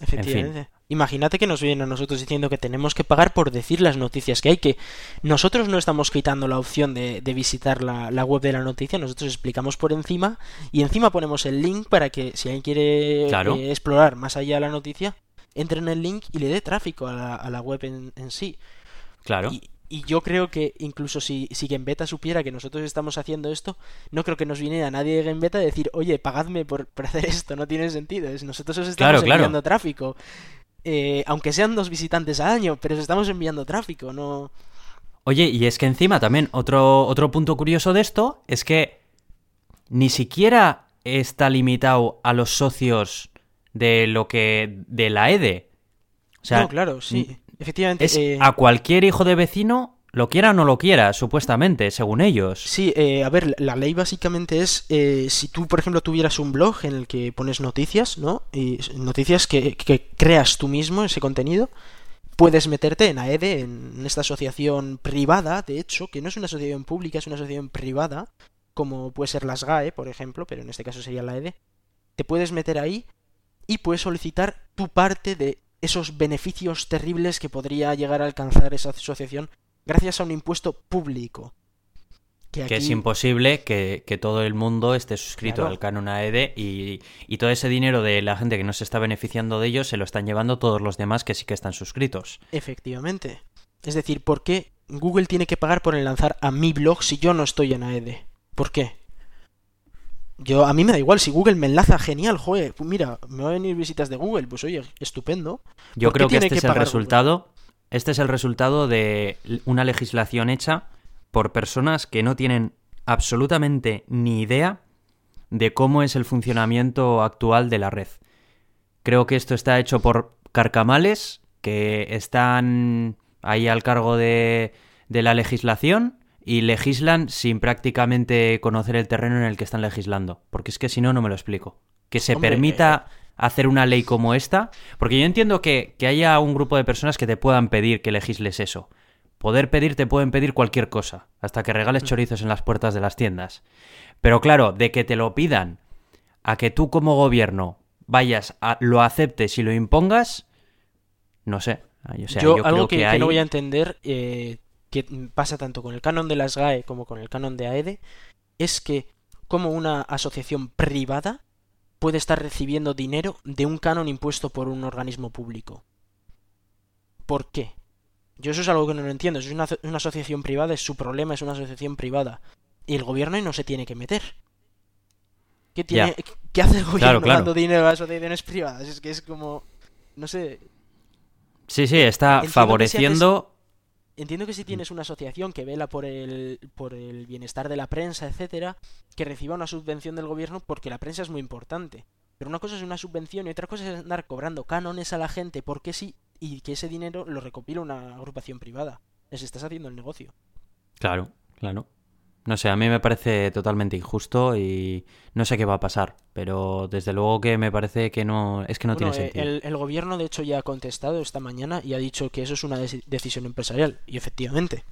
Efectivamente. Imagínate que nos vienen a nosotros diciendo que tenemos que pagar por decir las noticias que hay, que nosotros no estamos quitando la opción de, de visitar la, la web de la noticia, nosotros explicamos por encima y encima ponemos el link para que si alguien quiere Claro. eh, explorar más allá la noticia, entre en el link y le dé tráfico a la, a la web en, en sí. Claro. Y, y yo creo que incluso si, si Gembeta supiera que nosotros estamos haciendo esto, no creo que nos viniera nadie de Gembeta a decir, oye, pagadme por, por hacer esto, no tiene sentido. Es, nosotros os estamos Claro, claro. enviando tráfico. Eh, aunque sean dos visitantes al año, pero os estamos enviando tráfico, no... Oye, y es que encima también otro, otro punto curioso de esto es que ni siquiera está limitado a los socios de lo que. de la EDE. O sea, no, claro, sí. Efectivamente. es eh, a cualquier hijo de vecino, lo quiera o no lo quiera, supuestamente, según ellos. Sí, eh, a ver, la ley básicamente es, eh, si tú, por ejemplo, tuvieras un blog en el que pones noticias, ¿no? Y noticias que, creas tú mismo, ese contenido, puedes meterte en AEDE, en esta asociación privada, de hecho, que no es una asociación pública, es una asociación privada, como puede ser las GAE, por ejemplo, pero en este caso sería la AEDE. Te puedes meter ahí y puedes solicitar tu parte de esos beneficios terribles que podría llegar a alcanzar esa asociación gracias a un impuesto público. Que es imposible que, que todo el mundo esté suscrito Claro. al canon AED y, y todo ese dinero de la gente que no se está beneficiando de ellos se lo están llevando todos los demás que sí que están suscritos. Efectivamente. Es decir, ¿por qué Google tiene que pagar por enlazar a mi blog si yo no estoy en AED? ¿Por qué? Yo, a mí me da igual, si Google me enlaza, genial, joder, pues mira, me van a venir visitas de Google, pues oye, estupendo. Yo ¿Por qué creo que este que es el resultado. Este es el resultado de una legislación hecha por personas que no tienen absolutamente ni idea de cómo es el funcionamiento actual de la red. Creo que esto está hecho por carcamales que están ahí al cargo de, de la legislación y legislan sin prácticamente conocer el terreno en el que están legislando. Porque es que si no, no me lo explico. Que se Hombre, permita hacer una ley como esta. Porque yo entiendo que, que haya un grupo de personas que te puedan pedir que legisles eso. Poder pedir te pueden pedir cualquier cosa, hasta que regales chorizos en las puertas de las tiendas. Pero claro, de que te lo pidan a que tú como gobierno vayas a lo aceptes y lo impongas, no sé. O sea, yo, yo algo creo que, que, que hay... no voy a entender, eh, que pasa tanto con el canon de las GAE como con el canon de AEDE, es que como una asociación privada puede estar recibiendo dinero de un canon impuesto por un organismo público. ¿Por qué? Yo eso es algo que no lo entiendo. Es una, una asociación privada, es su problema, es una asociación privada. Y el gobierno no se tiene que meter. ¿Qué, tiene, ¿qué hace el gobierno dando dinero a asociaciones privadas? Es que es como... No sé... Sí, sí, está favoreciendo... Entiendo que si tienes una asociación que vela por el, por el bienestar de la prensa, etcétera, que reciba una subvención del gobierno porque la prensa es muy importante. Pero una cosa es una subvención y otra cosa es andar cobrando cánones a la gente porque sí y que ese dinero lo recopila una agrupación privada. Les estás haciendo el negocio. Claro, claro. No sé, a mí me parece totalmente injusto y no sé qué va a pasar, pero desde luego que me parece que no es que no tiene eh, sentido. El, el, gobierno de hecho ya ha contestado esta mañana y ha dicho que eso es una decisión empresarial y efectivamente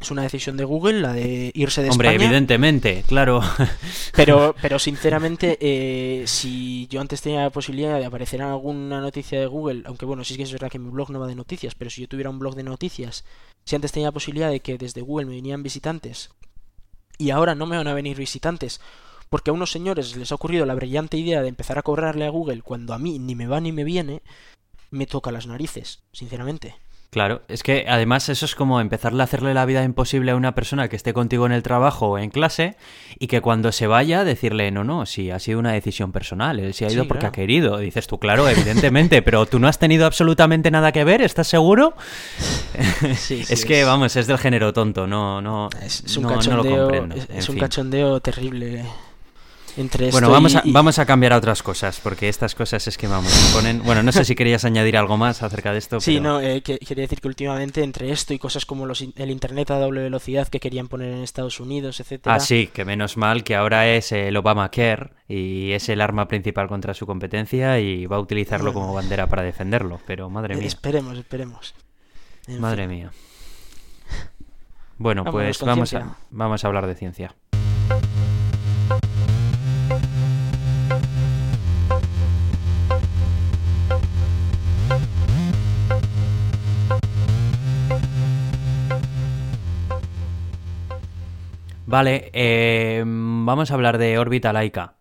es una decisión de Google la de irse de Hombre, evidentemente, claro. <laughs> Pero, <laughs> pero sinceramente, eh, si yo antes tenía la posibilidad de aparecer en alguna noticia de Google, aunque bueno, sí que es verdad que mi blog no va de noticias, pero si yo tuviera un blog de noticias, si antes tenía la posibilidad de que desde Google me vinieran visitantes y ahora no me van a venir visitantes porque a unos señores les ha ocurrido la brillante idea de empezar a cobrarle a Google cuando a mí ni me va ni me viene, me toca las narices, sinceramente. Claro, es que además eso es como empezarle a hacerle la vida imposible a una persona que esté contigo en el trabajo o en clase y que cuando se vaya decirle, no, no, sí, ha sido una decisión personal, él se ha ido porque ha querido. Dices tú, claro, <laughs> evidentemente, pero tú no has tenido absolutamente nada que ver, ¿estás seguro? <laughs> es que, vamos, es del género tonto, no, no, es, un cachondeo, Es, un cachondeo terrible bueno, vamos a, vamos a cambiar a otras cosas, porque estas cosas es que vamos, ponen... Bueno, no sé si querías añadir algo más acerca de esto. Sí, no, eh, quería decir que últimamente entre esto y cosas como los, el Internet a doble velocidad que querían poner en Estados Unidos, etcétera. Ah, sí, que menos mal que ahora es el Obamacare y es el arma principal contra su competencia y va a utilizarlo como bandera para defenderlo, pero madre mía. Esperemos, esperemos. madre mía. Bueno, pues vamos a, vamos a hablar de ciencia. Vale, eh, vamos a hablar de órbita laica.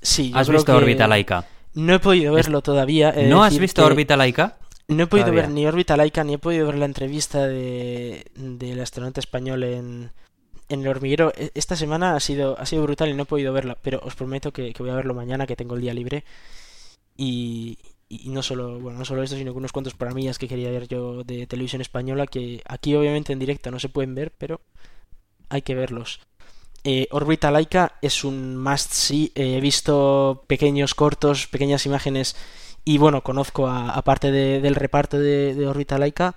Sí, ¿Has visto órbita laica? No he podido verlo todavía. ¿No has visto órbita laica? No he podido ver ni órbita laica ni he podido ver la entrevista de del astronauta español en, en el hormiguero. E, esta semana ha sido, ha sido brutal y no he podido verla, pero os prometo que, voy a verlo mañana, que tengo el día libre. Y, y no solo, bueno, no solo esto, sino que unos cuantos programillas que quería ver yo de televisión española, que aquí obviamente en directo no se pueden ver, pero hay que verlos. Eh, Orbita Laika es un must see. he visto pequeños cortos, pequeñas imágenes y bueno, conozco a, parte del reparto de, de Orbita Laika.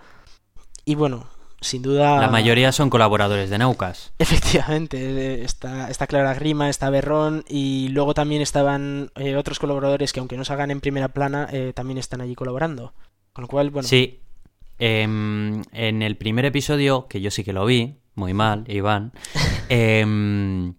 Y bueno, sin duda. La mayoría son colaboradores de Naucas. <laughs> Efectivamente, eh, está, está Clara Grima, está Berrón y luego también estaban eh, otros colaboradores que, aunque no salgan en primera plana, también están allí colaborando. Con lo cual, bueno. Sí. Em, en el primer episodio, que yo sí que lo vi, muy mal, Iván. Em,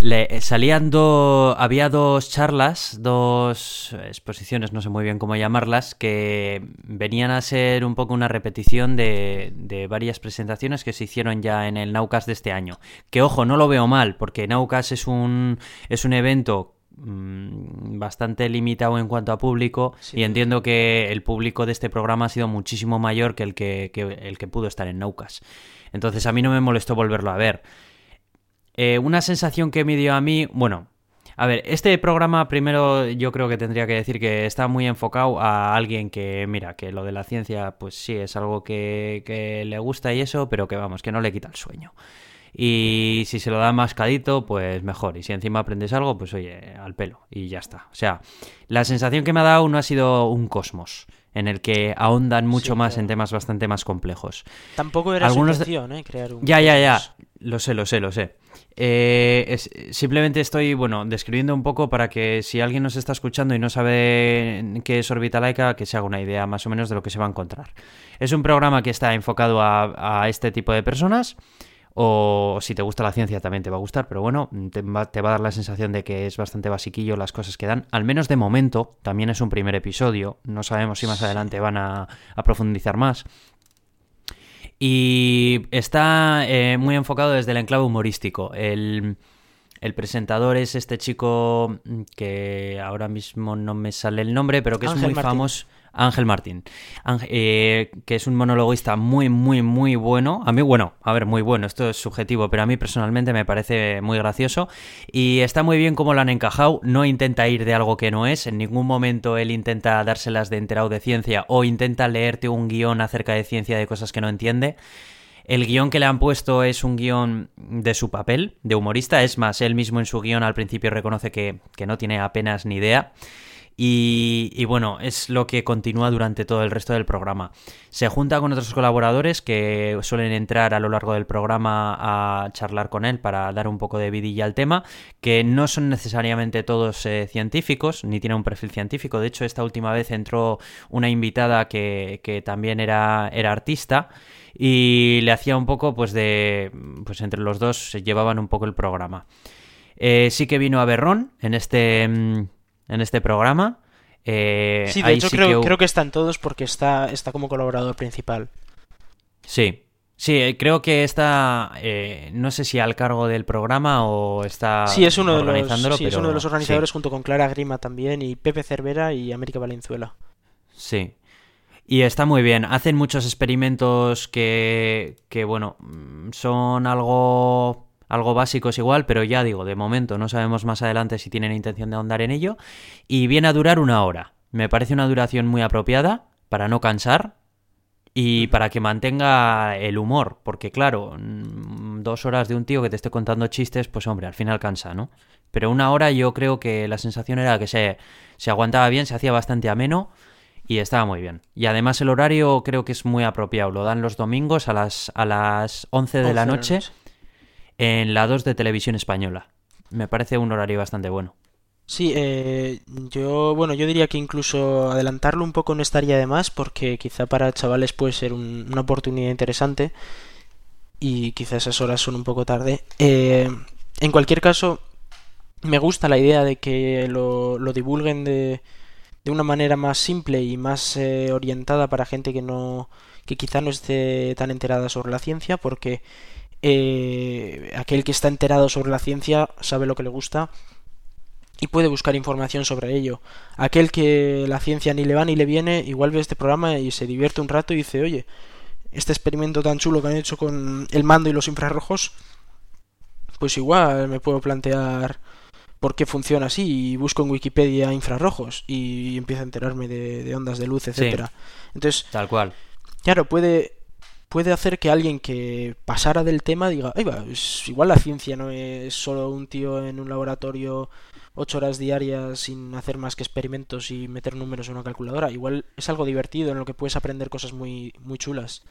le, salían dos. Había dos charlas, dos exposiciones, no sé muy bien cómo llamarlas, que venían a ser un poco una repetición de, de varias presentaciones que se hicieron ya en el Naucas de este año. Que ojo, no lo veo mal, porque Naucas es un, es un evento mm, bastante limitado en cuanto a público y entiendo que el público de este programa ha sido muchísimo mayor que el que, que el que pudo estar en Naucas. Entonces a mí no me molestó volverlo a ver. Eh, una sensación que me dio a mí, bueno, a ver, este programa primero yo creo que tendría que decir que está muy enfocado a alguien que, mira, que lo de la ciencia, pues sí, es algo que, que le gusta y eso, pero que vamos, que no le quita el sueño. Y si se lo da mascadito, pues mejor. Y si encima aprendes algo, pues oye, al pelo. Y ya está. O sea, la sensación que me ha dado no ha sido un cosmos en el que ahondan mucho más en temas bastante más complejos. Tampoco era Algunos su ¿eh? Crear un... Ya, ya, ya. Lo sé, lo sé, lo sé. Eh, simplemente estoy, bueno, describiendo un poco para que si alguien nos está escuchando y no sabe qué es órbita laica, que se haga una idea más o menos de lo que se va a encontrar. Es un programa que está enfocado a este tipo de personas o si te gusta la ciencia también te va a gustar, pero bueno, te va, a dar la sensación de que es bastante basiquillo las cosas que dan. Al menos de momento, también es un primer episodio. No sabemos si más adelante van a, profundizar más. Y está eh, muy enfocado desde el enclave humorístico. El, El presentador es este chico que ahora mismo no me sale el nombre, pero que es muy famoso. Ángel Martín, eh, que es un monologuista muy, muy, muy bueno. A mí, bueno, a ver, muy bueno, esto es subjetivo, pero a mí personalmente me parece muy gracioso y está muy bien cómo lo han encajado. No intenta ir de algo que no es, en ningún momento él intenta dárselas de enterado de ciencia o intenta leerte un guion acerca de ciencia de cosas que no entiende. El guion que le han puesto es un guion de su papel, de humorista. Es más, él mismo en su guion al principio reconoce que, no tiene apenas ni idea. Y, bueno, es lo que continúa durante todo el resto del programa. Se junta con otros colaboradores que suelen entrar a lo largo del programa a charlar con él para dar un poco de vidilla al tema, que no son necesariamente todos eh, científicos, ni tienen un perfil científico. De hecho, esta última vez entró una invitada que, que también era, era artista y le hacía un poco pues de pues entre los dos se llevaban un poco el programa eh, sí que vino a Berrón en este mm, en este programa eh, sí de hecho creo, que... creo que están todos porque está está como colaborador principal sí Sí, eh, creo que está, no sé si al cargo del programa o está sí, es uno de los, sí, es uno de los organizadores junto con Clara Grima también y Pepe Cervera y América Valenzuela. Sí. Y está muy bien. Hacen muchos experimentos que, que bueno, son algo, algo básicos igual, pero ya digo, de momento no sabemos más adelante si tienen intención de ahondar en ello. Y viene a durar una hora. Me parece una duración muy apropiada para no cansar y para que mantenga el humor. Porque claro, mm, dos horas de un tío que te esté contando chistes, pues hombre, al final cansa, ¿no? Pero una hora yo creo que la sensación era que se, se aguantaba bien, se hacía bastante ameno y estaba muy bien. Y además el horario creo que es muy apropiado. Lo dan los domingos a las, a las 11 de la noche en la 2 de Televisión Española. Me parece un horario bastante bueno. Sí, eh, yo bueno, yo diría que incluso adelantarlo un poco no estaría de más porque quizá para chavales puede ser una oportunidad interesante y quizá esas horas son un poco tarde. Eh, en cualquier caso, me gusta la idea de que lo, lo divulguen de, de una manera más simple y más eh, orientada para gente que no que quizá no esté tan enterada sobre la ciencia porque eh, aquel que está enterado sobre la ciencia sabe lo que le gusta y puede buscar información sobre ello. Aquel que la ciencia ni le va ni le viene, igual ve este programa y se divierte un rato y dice, oye, este experimento tan chulo que han hecho con el mando y los infrarrojos, pues igual me puedo plantear por qué funciona así y busco en Wikipedia infrarrojos y empiezo a enterarme de, ondas de luz, etcétera. Entonces, tal cual. Claro, puede puede hacer que alguien que pasara del tema diga, va, igual la ciencia no es solo un tío en un laboratorio ocho horas diarias sin hacer más que experimentos y meter números en una calculadora. Igual es algo divertido en lo que puedes aprender cosas muy, muy chulas.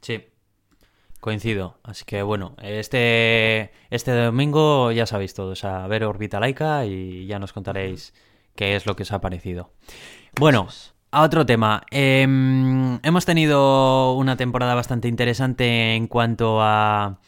Sí, Coincido. Así que bueno, este, este domingo ya sabéis todos, a ver Orbita Laica y ya nos contaréis qué es lo que os ha parecido. Bueno, a otro tema. Em, hemos tenido una temporada bastante interesante en cuanto a,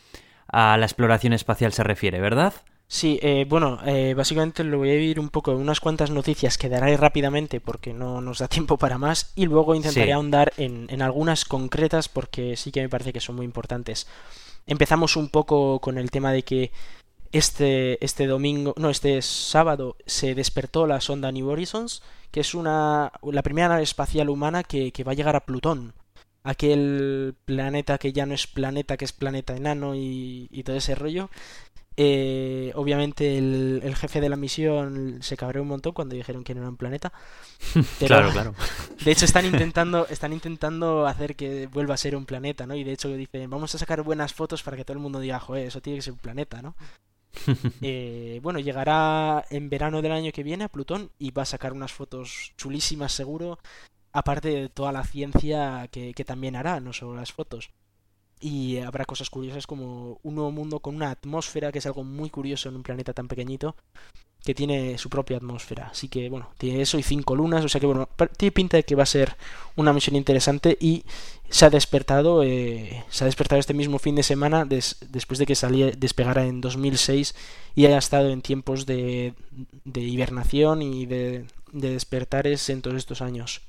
a la exploración espacial se refiere, ¿verdad? Sí, eh, bueno, eh, básicamente lo voy a ir un poco en unas cuantas noticias que daré rápidamente porque no nos da tiempo para más y luego intentaré ahondar en, en, algunas concretas porque sí que me parece que son muy importantes. Empezamos un poco con el tema de que este, este domingo, no, este sábado se despertó la sonda New Horizons, que es una, la primera nave espacial humana que, que va a llegar a Plutón aquel planeta que ya no es planeta, que es planeta enano y, y, todo ese rollo. Eh, obviamente el, jefe de la misión se cabreó un montón cuando dijeron que no era un planeta. <laughs> claro, claro. De hecho están intentando, están intentando hacer que vuelva a ser un planeta, ¿no? Y de hecho dicen, vamos a sacar buenas fotos para que todo el mundo diga, joder, eso tiene que ser un planeta, ¿no? <laughs> Eh, bueno, llegará en verano del año que viene a Plutón y va a sacar unas fotos chulísimas seguro, aparte de toda la ciencia que, que también hará, no solo las fotos. Y habrá cosas curiosas como un nuevo mundo con una atmósfera, que es algo muy curioso en un planeta tan pequeñito, que tiene su propia atmósfera. Así que bueno, tiene eso y cinco lunas, o sea que bueno, tiene pinta de que va a ser una misión interesante y se ha despertado, eh, se ha despertado este mismo fin de semana después de que salía, despegara en 2006 y haya estado en tiempos de, de hibernación y de, de despertares en todos estos años.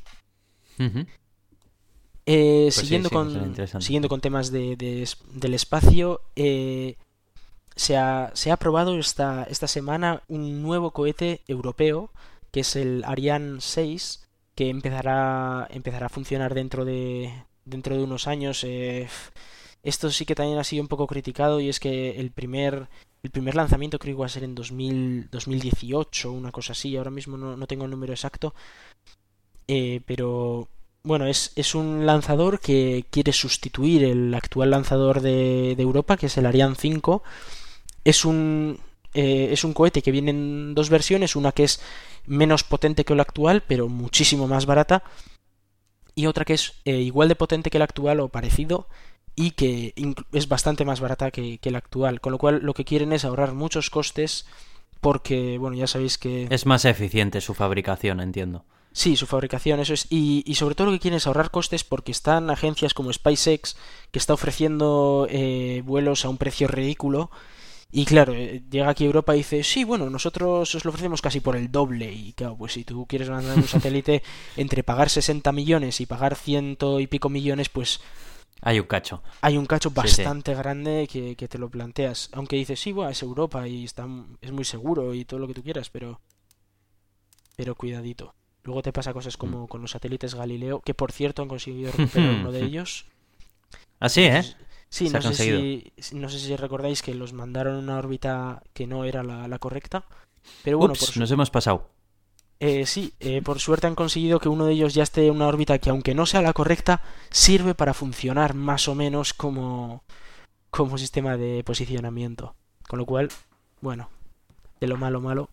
Eh, pues siguiendo, con, siguiendo con temas de, del espacio, eh, se ha, se ha aprobado esta, esta semana un nuevo cohete europeo, que es el Ariane 6, que empezará, empezará a funcionar dentro de, dentro de unos años. Eh, esto sí que también ha sido un poco criticado y es que el primer, el primer lanzamiento creo que va a ser en 2000, 2018, una cosa así. Ahora mismo no, no tengo el número exacto. Eh, pero bueno, es, es, un lanzador que quiere sustituir el actual lanzador de, de Europa, que es el Ariane 5. Es un, eh, es un cohete que viene en dos versiones, una que es menos potente que el actual, pero muchísimo más barata, y otra que es eh, igual de potente que el actual o parecido, y que es bastante más barata que, que el actual. Con lo cual lo que quieren es ahorrar muchos costes porque, bueno, ya sabéis que... Es más eficiente su fabricación, entiendo. Sí, su fabricación, eso es. Y, y, sobre todo lo que quieren es ahorrar costes porque están agencias como SpaceX que está ofreciendo eh, vuelos a un precio ridículo. Y claro, eh, llega aquí a Europa y dice, sí, bueno, nosotros os lo ofrecemos casi por el doble. Y claro, pues si tú quieres mandar un satélite <laughs> entre pagar 60 millones y pagar ciento y pico millones, pues hay un cacho. Hay un cacho bastante sí, sí. grande que, que, te lo planteas. Aunque dices, sí, bueno, es Europa y está, es muy seguro y todo lo que tú quieras, pero. Pero cuidadito. Luego te pasa cosas como mm. con los satélites Galileo, que por cierto han conseguido <laughs> recuperar uno de ellos. Así, ¿eh? Sí, no sé, si, no sé si recordáis que los mandaron a una órbita que no era la, la correcta. Pero bueno, Ups, por nos hemos pasado. Eh, sí, eh, por suerte han conseguido que uno de ellos ya esté en una órbita que aunque no sea la correcta, sirve para funcionar más o menos como, como sistema de posicionamiento. Con lo cual, bueno, de lo malo malo.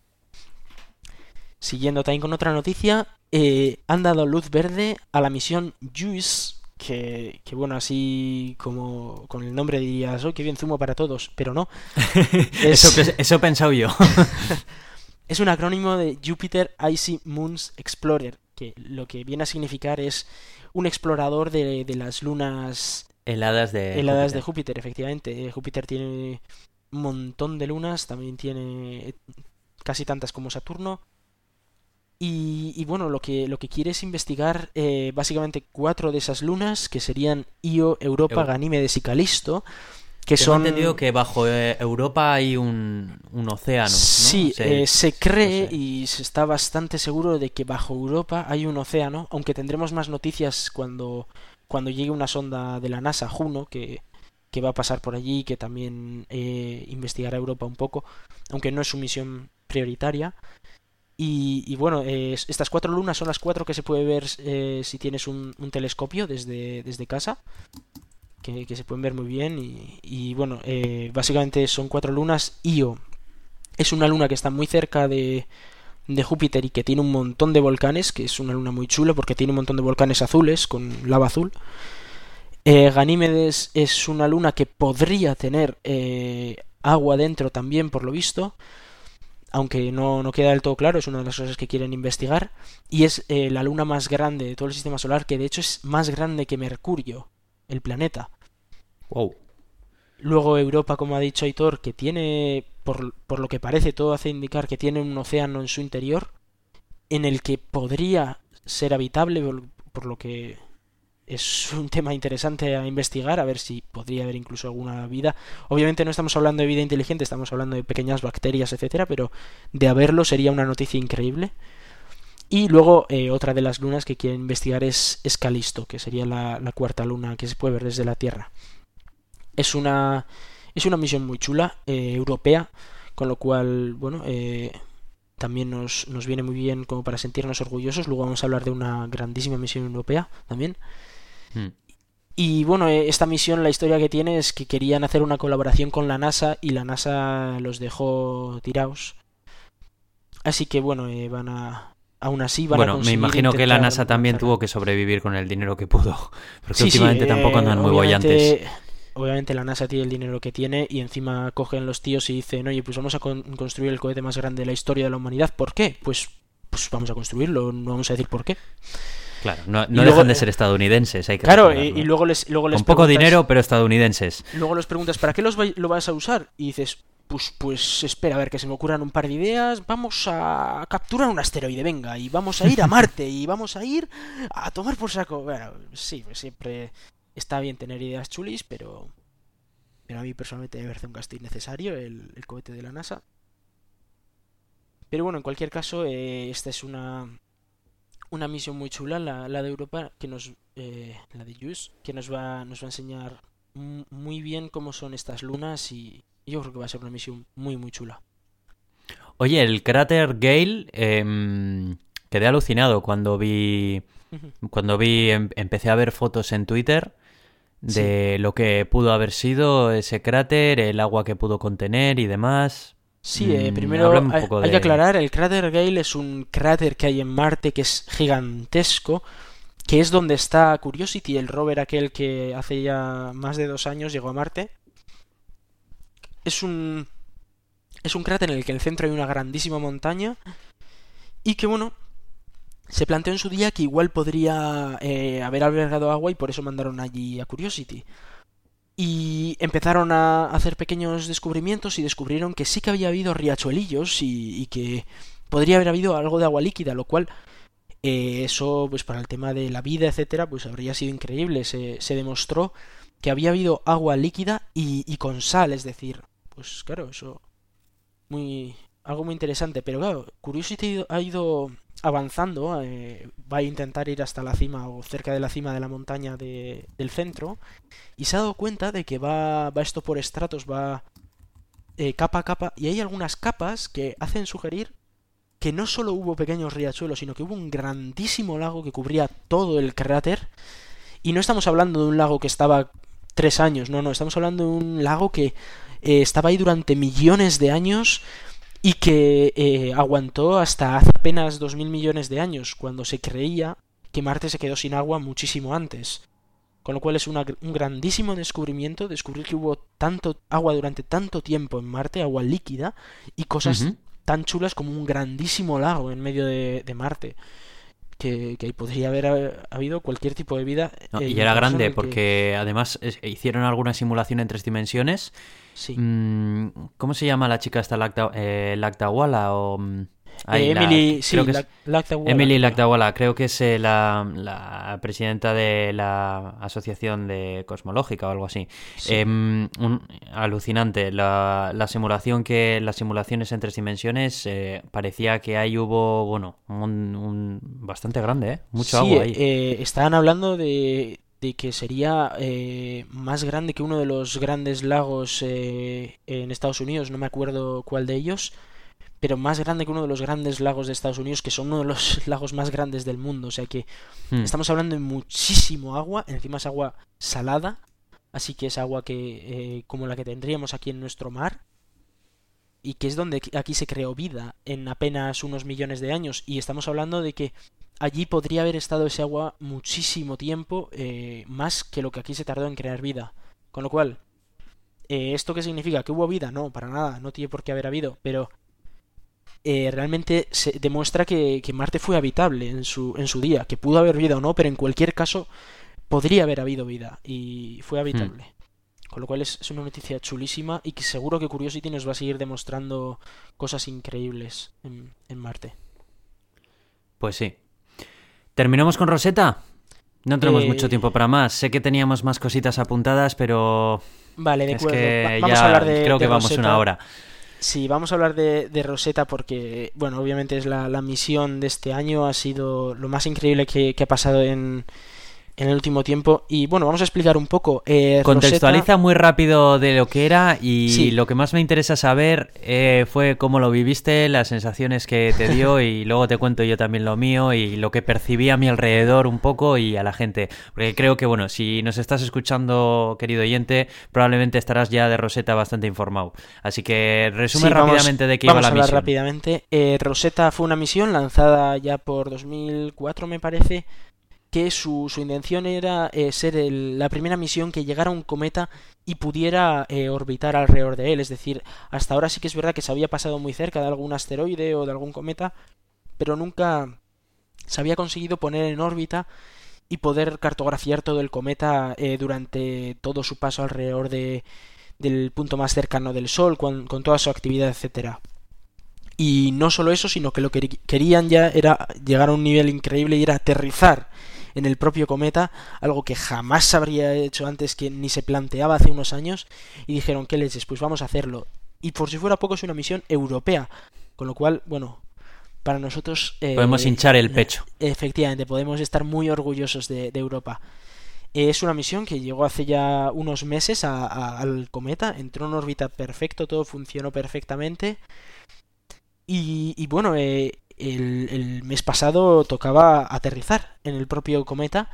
Siguiendo también con otra noticia, eh, han dado luz verde a la misión JUICE, que, que, bueno, así como con el nombre dirías, oh, qué bien zumo para todos, pero no. <laughs> es... eso, eso he pensado yo. <laughs> Es un acrónimo de Jupiter Icy Moons Explorer, que lo que viene a significar es un explorador de, de las lunas heladas de heladas Júpiter. de Júpiter, efectivamente. Júpiter tiene un montón de lunas, también tiene casi tantas como Saturno. Y, y bueno, lo que, lo que quiere es investigar eh, básicamente cuatro de esas lunas, que serían Io, Europa, Euro. Ganímedes y Calisto que Tengo son entendido que bajo eh, Europa hay un, un océano. ¿no? Sí, se, eh, se cree no sé. y se está bastante seguro de que bajo Europa hay un océano, aunque tendremos más noticias cuando, cuando llegue una sonda de la NASA, Juno, que, que va a pasar por allí, que también eh, investigará Europa un poco, aunque no es su misión prioritaria. Y, bueno, estas cuatro lunas son las cuatro que se puede ver eh, si tienes un, telescopio desde, desde casa que, se pueden ver muy bien y, bueno, eh, básicamente son cuatro lunas. Io es una luna que está muy cerca de, de Júpiter y que tiene un montón de volcanes, que es una luna muy chula porque tiene un montón de volcanes azules con lava azul. Eh, Ganímedes es una luna que podría tener agua dentro también, por lo visto, aunque no, no, queda del todo claro, es una de las cosas que quieren investigar. Y es eh, la luna más grande de todo el sistema solar, que de hecho es más grande que Mercurio el planeta. Wow. Luego Europa, como ha dicho Aitor, que tiene, por, por, lo que parece, todo hace indicar que tiene un océano en su interior, en el que podría ser habitable, por, por lo que es un tema interesante a investigar, a ver si podría haber incluso alguna vida. Obviamente no estamos hablando de vida inteligente, estamos hablando de pequeñas bacterias, etcétera, pero de haberlo sería una noticia increíble. Y luego eh, otra de las lunas que quieren investigar es, es Calisto, que sería la, cuarta luna que se puede ver desde la Tierra. Es una, es una misión muy chula, eh, europea, con lo cual, bueno, eh, también nos, nos, viene muy bien como para sentirnos orgullosos. Luego vamos a hablar de una grandísima misión europea también. Hmm. Y bueno, eh, esta misión, la historia que tiene es que querían hacer una colaboración con la NASA y la NASA los dejó tirados. Así que bueno, eh, van a, aún así van bueno, a me imagino que la NASA también tuvo que sobrevivir con el dinero que pudo, <laughs> porque sí, últimamente sí, tampoco andan eh, muy bollantes. Obviamente la NASA tiene el dinero que tiene y encima cogen los tíos y dicen, oye, pues vamos a con construir el cohete más grande de la historia de la humanidad. ¿Por qué? Pues, pues vamos a construirlo, no vamos a decir por qué. Claro, no, no dejan de ser estadounidenses, hay que Claro, y, y, luego les, luego les Con poco dinero, pero estadounidenses. Luego les preguntas, ¿para qué los lo vas a usar? Y dices, pues, pues espera a ver que se me ocurran un par de ideas. Vamos a capturar un asteroide, venga, y vamos a ir a Marte, y vamos a ir a tomar por saco. Bueno, sí, siempre está bien tener ideas chulis, pero. pero a mí personalmente me parece un gasto innecesario el, el cohete de la NASA. Pero bueno, en cualquier caso, eh, esta es una, una misión muy chula, la, la de Europa, que nos, eh, la de JUICE, que nos va, nos va a enseñar muy bien cómo son estas lunas y yo creo que va a ser una misión muy, muy chula. Oye, el cráter Gale, eh, quedé alucinado cuando vi, cuando vi, em, empecé a ver fotos en Twitter de lo que pudo haber sido ese cráter, el agua que pudo contener y demás. Sí, eh, mm, primero hay, que aclarar, el cráter Gale es un cráter que hay en Marte que es gigantesco, que es donde está Curiosity, el rover aquel que hace ya más de dos años llegó a Marte. Es un... Es un cráter en el que en el centro hay una grandísima montaña y que bueno, se planteó en su día que igual podría eh, haber albergado agua y por eso mandaron allí a Curiosity. Y empezaron a hacer pequeños descubrimientos y descubrieron que sí que había habido riachuelillos y, que podría haber habido algo de agua líquida, lo cual eh, eso, pues para el tema de la vida, etcétera, pues habría sido increíble. Se, se demostró que había habido agua líquida y, y, con sal, es decir, pues claro, eso muy algo muy interesante. Pero claro, Curiosity ha ido avanzando, eh, va a intentar ir hasta la cima o cerca de la cima de la montaña de, del centro y se ha dado cuenta de que va, va esto por estratos, va eh, capa a capa y hay algunas capas que hacen sugerir que no solo hubo pequeños riachuelos, sino que hubo un grandísimo lago que cubría todo el cráter. Y no estamos hablando de un lago que estaba tres años, no, no, estamos hablando de un lago que eh, estaba ahí durante millones de años y que eh, aguantó hasta hace apenas 2.000 millones de años, cuando se creía que Marte se quedó sin agua muchísimo antes. Con lo cual es un grandísimo descubrimiento, descubrir que hubo tanto agua durante tanto tiempo en Marte, agua líquida, y cosas tan chulas como un grandísimo lago en medio de, Marte. Que, que, podría haber habido cualquier tipo de vida. Eh, y era grande, porque además hicieron alguna simulación en tres dimensiones Sí. Mm, ¿Cómo se llama la chica esta Lacta, eh, Lactawala o mm, eh, Emily, sí, creo que es, Lactawala. Emily Lactawala, creo que es eh, la, la, presidenta de la Asociación de Cosmológica o algo así. Em, un, alucinante. La, la, simulación que las simulaciones en tres dimensiones parecía que ahí hubo, bueno, un, un bastante grande, ¿eh? Mucho agua ahí. Eh, estaban hablando de de que sería eh, más grande que uno de los grandes lagos eh, en Estados Unidos, no me acuerdo cuál de ellos, pero más grande que uno de los grandes lagos de Estados Unidos, que son uno de los <laughs> lagos más grandes del mundo. O sea que hmm. estamos hablando de muchísimo agua, encima es agua salada, así que es agua que eh, como la que tendríamos aquí en nuestro mar y que es donde aquí se creó vida en apenas unos millones de años y estamos hablando de que allí podría haber estado ese agua muchísimo tiempo, eh, más que lo que aquí se tardó en crear vida. Con lo cual, eh, ¿esto qué significa? ¿Que hubo vida? No, para nada, no tiene por qué haber habido, pero eh, realmente se demuestra que, Marte fue habitable en su, en su día, que pudo haber vida o no, pero en cualquier caso podría haber habido vida y fue habitable. Hmm. Con lo cual es, es, una noticia chulísima y que seguro que Curiosity nos va a seguir demostrando cosas increíbles en, en Marte. Pues sí, ¿Terminamos con Rosetta? No tenemos mucho eh, tiempo para más. Sé que teníamos más cositas apuntadas, pero. Vale, de acuerdo. vamos a hablar de. Creo que vamos una hora. Sí, vamos a hablar de, de Rosetta porque, bueno, obviamente es la, la, misión de este año. Ha sido lo más increíble que ha pasado en, en el último tiempo. Y bueno, vamos a explicar un poco. Eh, Contextualiza muy rápido de lo que era y lo que más me interesa saber eh, fue cómo lo viviste, las sensaciones que te dio <laughs> y luego te cuento yo también lo mío y lo que percibí a mi alrededor un poco y a la gente. Porque creo que, bueno, si nos estás escuchando, querido oyente, probablemente estarás ya de Rosetta bastante informado. Así que resume rápidamente de qué iba la misión. rápidamente. Eh, Rosetta fue una misión lanzada ya por 2004, me parece que su, su intención era eh, ser la primera misión que llegara a un cometa y pudiera eh, orbitar alrededor de él. Es decir, hasta ahora sí que es verdad que se había pasado muy cerca de algún asteroide o de algún cometa, pero nunca se había conseguido poner en órbita y poder cartografiar todo el cometa eh, durante todo su paso alrededor de, del punto más cercano del Sol, con, con toda su actividad, etcétera. Y no solo eso, sino que lo que querían ya era llegar a un nivel increíble y era aterrizar en el propio cometa, algo que jamás se habría hecho antes, que ni se planteaba hace unos años, y dijeron, ¿qué leches? Pues vamos a hacerlo. Y por si fuera poco es una misión europea, con lo cual, bueno, para nosotros... Eh, podemos hinchar el pecho. Efectivamente, podemos estar muy orgullosos de, Europa. Es una misión que llegó hace ya unos meses al cometa, entró en órbita perfecto, todo funcionó perfectamente. Y, bueno, eh, el, mes pasado tocaba aterrizar en el propio cometa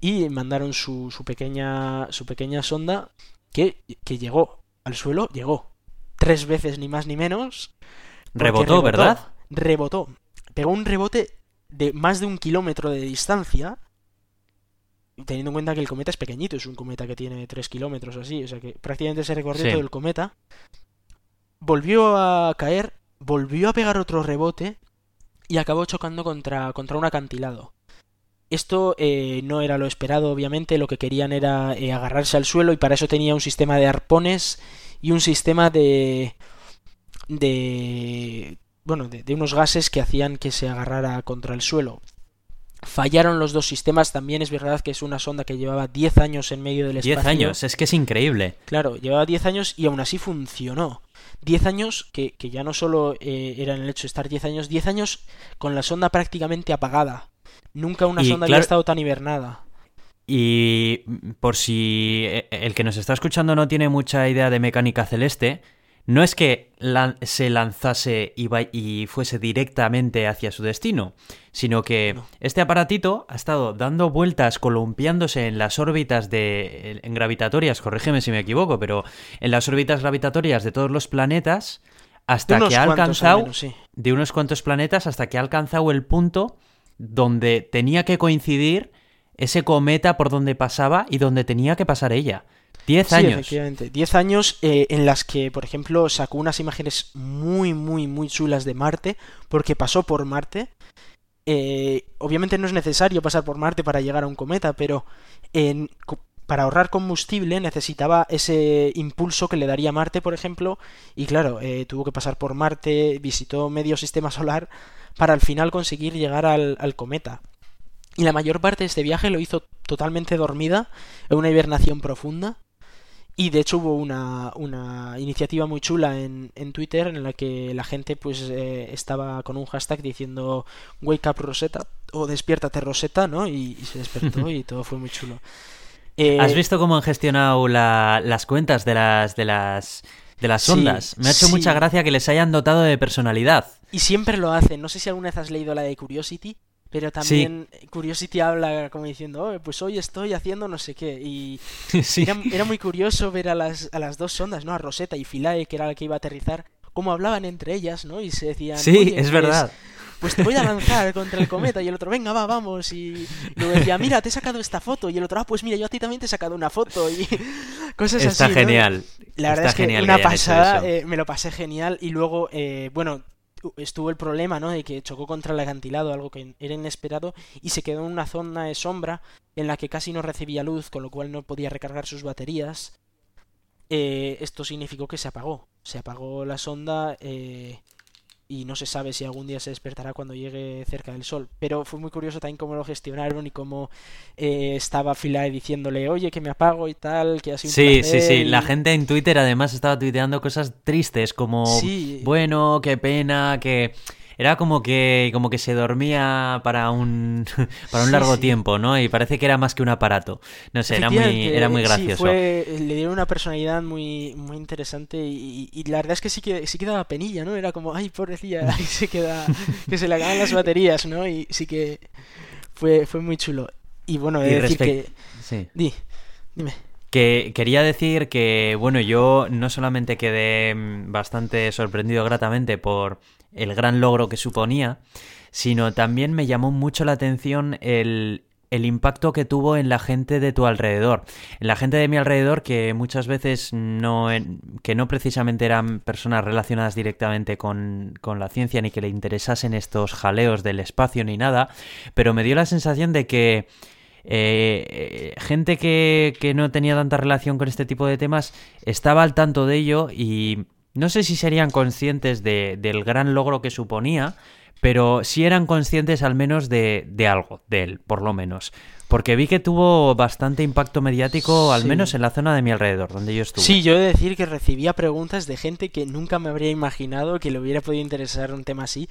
y mandaron su, su pequeña, su pequeña sonda que, que llegó al suelo, llegó tres veces ni más ni menos. Rebotó, ¿verdad? Rebotó. Pegó un rebote de más de un kilómetro de distancia. Teniendo en cuenta que el cometa es pequeñito, es un cometa que tiene tres kilómetros o así, o sea que prácticamente se recorrió todo el cometa. Volvió a caer, volvió a pegar otro rebote y acabó chocando contra, contra un acantilado. Esto eh, no era lo esperado, obviamente, lo que querían era eh, agarrarse al suelo y para eso tenía un sistema de arpones y un sistema de... de... bueno, de, unos gases que hacían que se agarrara contra el suelo. Fallaron los dos sistemas, también es verdad que es una sonda que llevaba 10 años en medio del espacio. 10 años, es que es increíble. Claro, llevaba 10 años y aún así funcionó. 10 años que, que ya no solo eh, era el hecho de estar 10 años, 10 años con la sonda prácticamente apagada. Nunca una sonda había estado tan hibernada. Y por si eh, el que nos está escuchando no tiene mucha idea de mecánica celeste, no es que se lanzase y, fuese directamente hacia su destino, sino que este aparatito ha estado dando vueltas, columpiándose en las órbitas de, en gravitatorias, corrígeme si me equivoco, pero en las órbitas gravitatorias de todos los planetas, hasta que ha alcanzado, de unos cuantos planetas, hasta que ha alcanzado el punto donde tenía que coincidir ese cometa por donde pasaba y donde tenía que pasar ella. Diez años. Efectivamente. Diez años eh, en las que, por ejemplo, sacó unas imágenes muy, muy, muy chulas de Marte, porque pasó por Marte. Eh, obviamente no es necesario pasar por Marte para llegar a un cometa, pero en, para ahorrar combustible necesitaba ese impulso que le daría Marte, por ejemplo, y claro, eh, tuvo que pasar por Marte, visitó medio sistema solar para al final conseguir llegar al, al cometa. Y la mayor parte de este viaje lo hizo totalmente dormida, en una hibernación profunda. Y de hecho hubo una, una iniciativa muy chula en, en, Twitter en la que la gente pues eh, estaba con un hashtag diciendo Wake up Rosetta o despiértate Rosetta, ¿no? Y, se despertó <laughs> y todo fue muy chulo. Eh, ¿Has visto cómo han gestionado las cuentas de las de las de las ondas? Me ha hecho mucha gracia que les hayan dotado de personalidad. Y siempre lo hacen. No sé si alguna vez has leído la de Curiosity, pero también Curiosity habla como diciendo, oh, pues hoy estoy haciendo no sé qué. Y <laughs> era, muy curioso ver a las, a las dos sondas, ¿no? A Rosetta y Philae, que era la que iba a aterrizar, cómo hablaban entre ellas, ¿no? Y se decían... Sí, es pues, verdad. Pues te voy a <laughs> lanzar contra el cometa y el otro, venga, va, vamos. Y luego decía, mira, te he sacado esta foto. Y el otro, ah, pues mira, yo a ti también te he sacado una foto. Y <laughs> cosas así. Está genial. La verdad es que una pasada, eh, me lo pasé genial. Y luego, eh, bueno, estuvo el problema, ¿no? De que chocó contra el acantilado, algo que era inesperado, y se quedó en una zona de sombra en la que casi no recibía luz, con lo cual no podía recargar sus baterías. Eh, esto significó que se apagó. Se apagó la sonda eh, y no se sabe si algún día se despertará cuando llegue cerca del sol. Pero fue muy curioso también cómo lo gestionaron y cómo eh, estaba Philae diciéndole, oye, que me apago y tal, que así Sí, sí, sí. La gente en Twitter además estaba tuiteando cosas tristes como, bueno, qué pena, que era como que como que se dormía para un <laughs> para un largo tiempo, ¿no? Y parece que era más que un aparato. No sé, era muy era muy gracioso. le dieron una personalidad muy muy interesante y, la verdad es que sí que sí quedaba penilla, ¿no? Era como, ay, pobrecilla, <laughs> ahí se queda que se le acaban las baterías, ¿no? Y sí que fue fue muy chulo. Y bueno, he de decir que sí. Di, dime. Que quería decir que, bueno, yo no solamente quedé mm, bastante sorprendido gratamente por el gran logro que suponía, sino también me llamó mucho la atención el, el impacto que tuvo en la gente de tu alrededor. En la gente de mi alrededor que muchas veces no, que no precisamente eran personas relacionadas directamente con, con, la ciencia ni que le interesasen estos jaleos del espacio ni nada, pero me dio la sensación de que eh, gente que, que no tenía tanta relación con este tipo de temas estaba al tanto de ello y no sé si serían conscientes de, del gran logro que suponía, pero sí eran conscientes al menos de, de algo, de él, por lo menos. Porque vi que tuvo bastante impacto mediático, al Sí. menos en la zona de mi alrededor, donde yo estuve. Sí, yo he de decir que recibía preguntas de gente que nunca me habría imaginado que le hubiera podido interesar un tema así.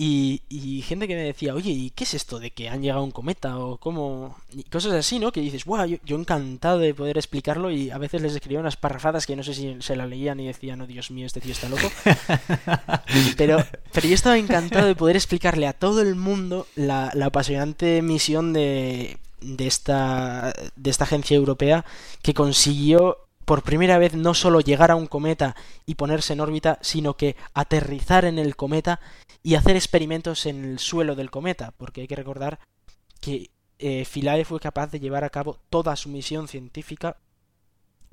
Y, y gente que me decía, oye, ¿y qué es esto de que han llegado un cometa? O cómo... Y cosas así, ¿no? Que dices, wow, yo, yo encantado de poder explicarlo y a veces les escribía unas parrafadas que no sé si se la leían y decían, oh Dios mío, este tío está loco. <laughs> Pero, pero yo estaba encantado de poder explicarle a todo el mundo la, la apasionante misión de, de, esta, de esta agencia europea que consiguió por primera vez no solo llegar a un cometa y ponerse en órbita, sino que aterrizar en el cometa y hacer experimentos en el suelo del cometa, porque hay que recordar que eh, Philae fue capaz de llevar a cabo toda su misión científica,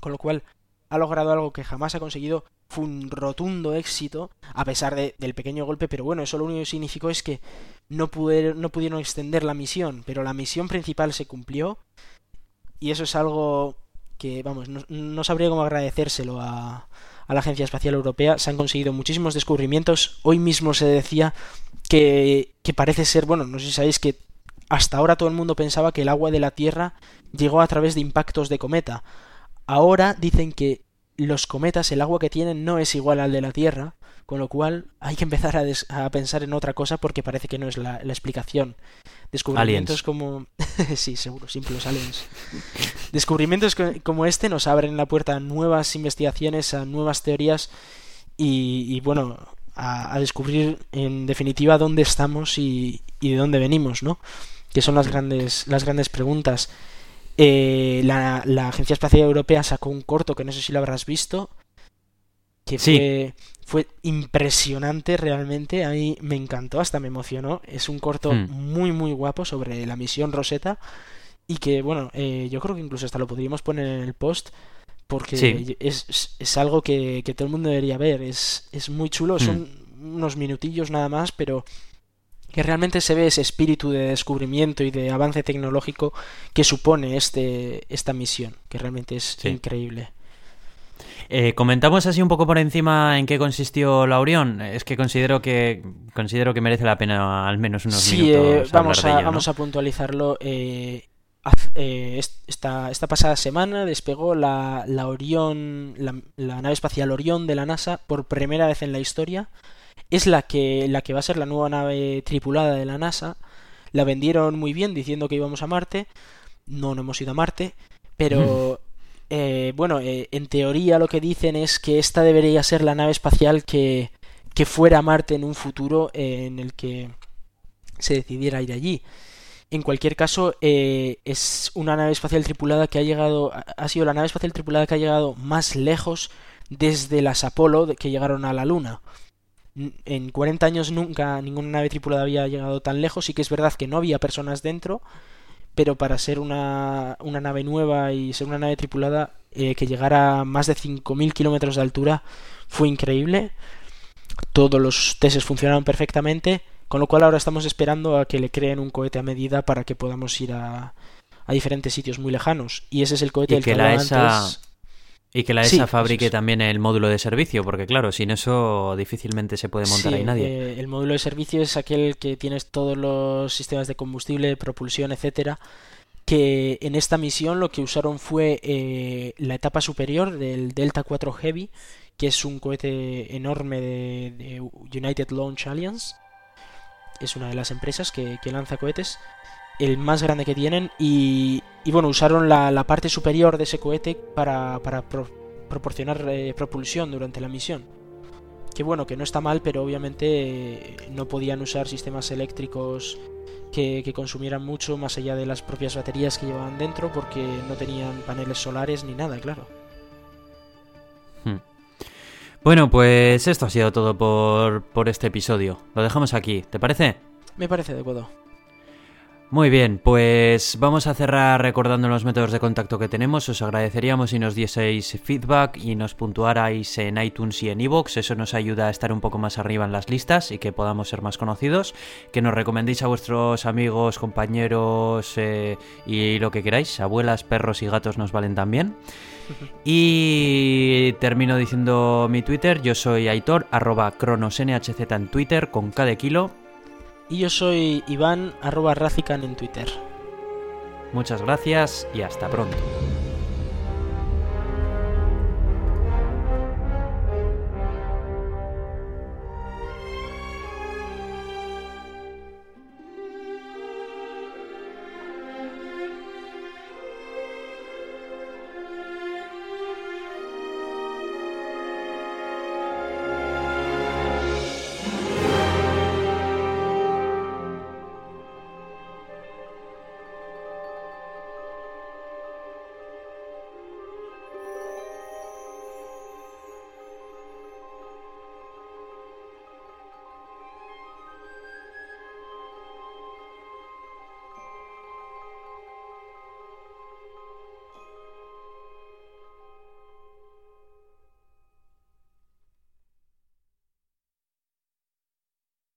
con lo cual ha logrado algo que jamás ha conseguido, fue un rotundo éxito, a pesar de- del pequeño golpe, pero bueno, eso lo único que significó es que no, pudieron, no pudieron extender la misión, pero la misión principal se cumplió, y eso es algo que, vamos, no, sabría cómo agradecérselo a, a la Agencia Espacial Europea. Se han conseguido muchísimos descubrimientos. Hoy mismo se decía que, que parece ser, bueno, no sé si sabéis que hasta ahora todo el mundo pensaba que el agua de la Tierra llegó a través de impactos de cometa. Ahora dicen que los cometas, el agua que tienen no es igual al de la Tierra, con lo cual hay que empezar a, des- a pensar en otra cosa porque parece que no es la, la explicación. Descubrimientos Aliens. como... <laughs> sí, seguro, simples aliens. Descubrimientos co- como este nos abren la puerta a nuevas investigaciones, a nuevas teorías y, y, bueno, a, a descubrir en definitiva dónde estamos y, y de dónde venimos, ¿no? Que son las grandes, las grandes preguntas. Eh, la, la Agencia Espacial Europea sacó un corto que no sé si lo habrás visto, que Sí. fue, fue impresionante realmente, a mí me encantó, hasta me emocionó. Es un corto Hmm. muy muy guapo sobre la misión Rosetta y que bueno, eh, yo creo que incluso hasta lo podríamos poner en el post porque Sí. es, es- algo que, que todo el mundo debería ver, es, es muy chulo, son unos minutillos nada más, pero que realmente se ve ese espíritu de descubrimiento y de avance tecnológico que supone este, esta misión, que realmente es Sí. increíble. Eh, comentamos así un poco por encima en qué consistió la Orión. Es que considero que considero que merece la pena al menos unos Sí, minutos. eh, vamos, de a, vamos a puntualizarlo. eh, eh, est- esta, esta pasada semana despegó la, la Orión, la, la nave espacial Orión de la NASA por primera vez en la historia. Es la que, la que va a ser la nueva nave tripulada de la NASA. La vendieron muy bien diciendo que íbamos a Marte. No, no hemos ido a Marte. Pero eh, bueno, eh, en teoría lo que dicen es que esta debería ser la nave espacial que, que fuera a Marte en un futuro eh, en el que se decidiera ir allí. En cualquier caso, eh, es una nave espacial tripulada que ha llegado, ha- sido la nave espacial tripulada que ha llegado más lejos desde las Apolo que llegaron a la Luna. En 40 años nunca ninguna nave tripulada había llegado tan lejos. Sí que es verdad que no había personas dentro, pero para ser una, una nave nueva y ser una nave tripulada eh, que llegara a más de 5.000 kilómetros de altura fue increíble. Todos los testes funcionaron perfectamente, con lo cual ahora estamos esperando a que le creen un cohete a medida para que podamos ir a, a diferentes sitios muy lejanos. Y ese es el cohete Y del que la ESA antes. Y que la ESA fabrique es. también el módulo de servicio, porque claro, sin eso difícilmente se puede montar Sí, ahí nadie. eh, el módulo de servicio es aquel que tienes todos los sistemas de combustible, propulsión, etcétera. Que en esta misión lo que usaron fue eh, la etapa superior del Delta 4 Heavy, que es un cohete enorme de, de United Launch Alliance. Es una de las empresas que, que lanza cohetes. El más grande que tienen. Y, y bueno, usaron la, la parte superior de ese cohete para, para pro- proporcionar eh, propulsión durante la misión que bueno, que no está mal, pero obviamente eh, no podían usar sistemas eléctricos que, que consumieran mucho más allá de las propias baterías que llevaban dentro porque no tenían paneles solares ni nada, claro. Hmm. Bueno, pues esto ha sido todo por, por este episodio. Lo dejamos aquí, ¿te parece? Me parece adecuado. Muy bien, pues vamos a cerrar recordando los métodos de contacto que tenemos. Os agradeceríamos si nos dieseis feedback y nos puntuarais en iTunes y en iVoox. Eso nos ayuda a estar un poco más arriba en las listas y que podamos ser más conocidos. Que nos recomendéis a vuestros amigos, compañeros eh, y lo que queráis. Abuelas, perros y gatos nos valen también. <laughs> Y termino diciendo mi Twitter. Yo soy Aitor, arroba cronosnhz en Twitter con K de kilo. Y yo soy Iván, arroba Razican en Twitter. Muchas gracias y hasta pronto.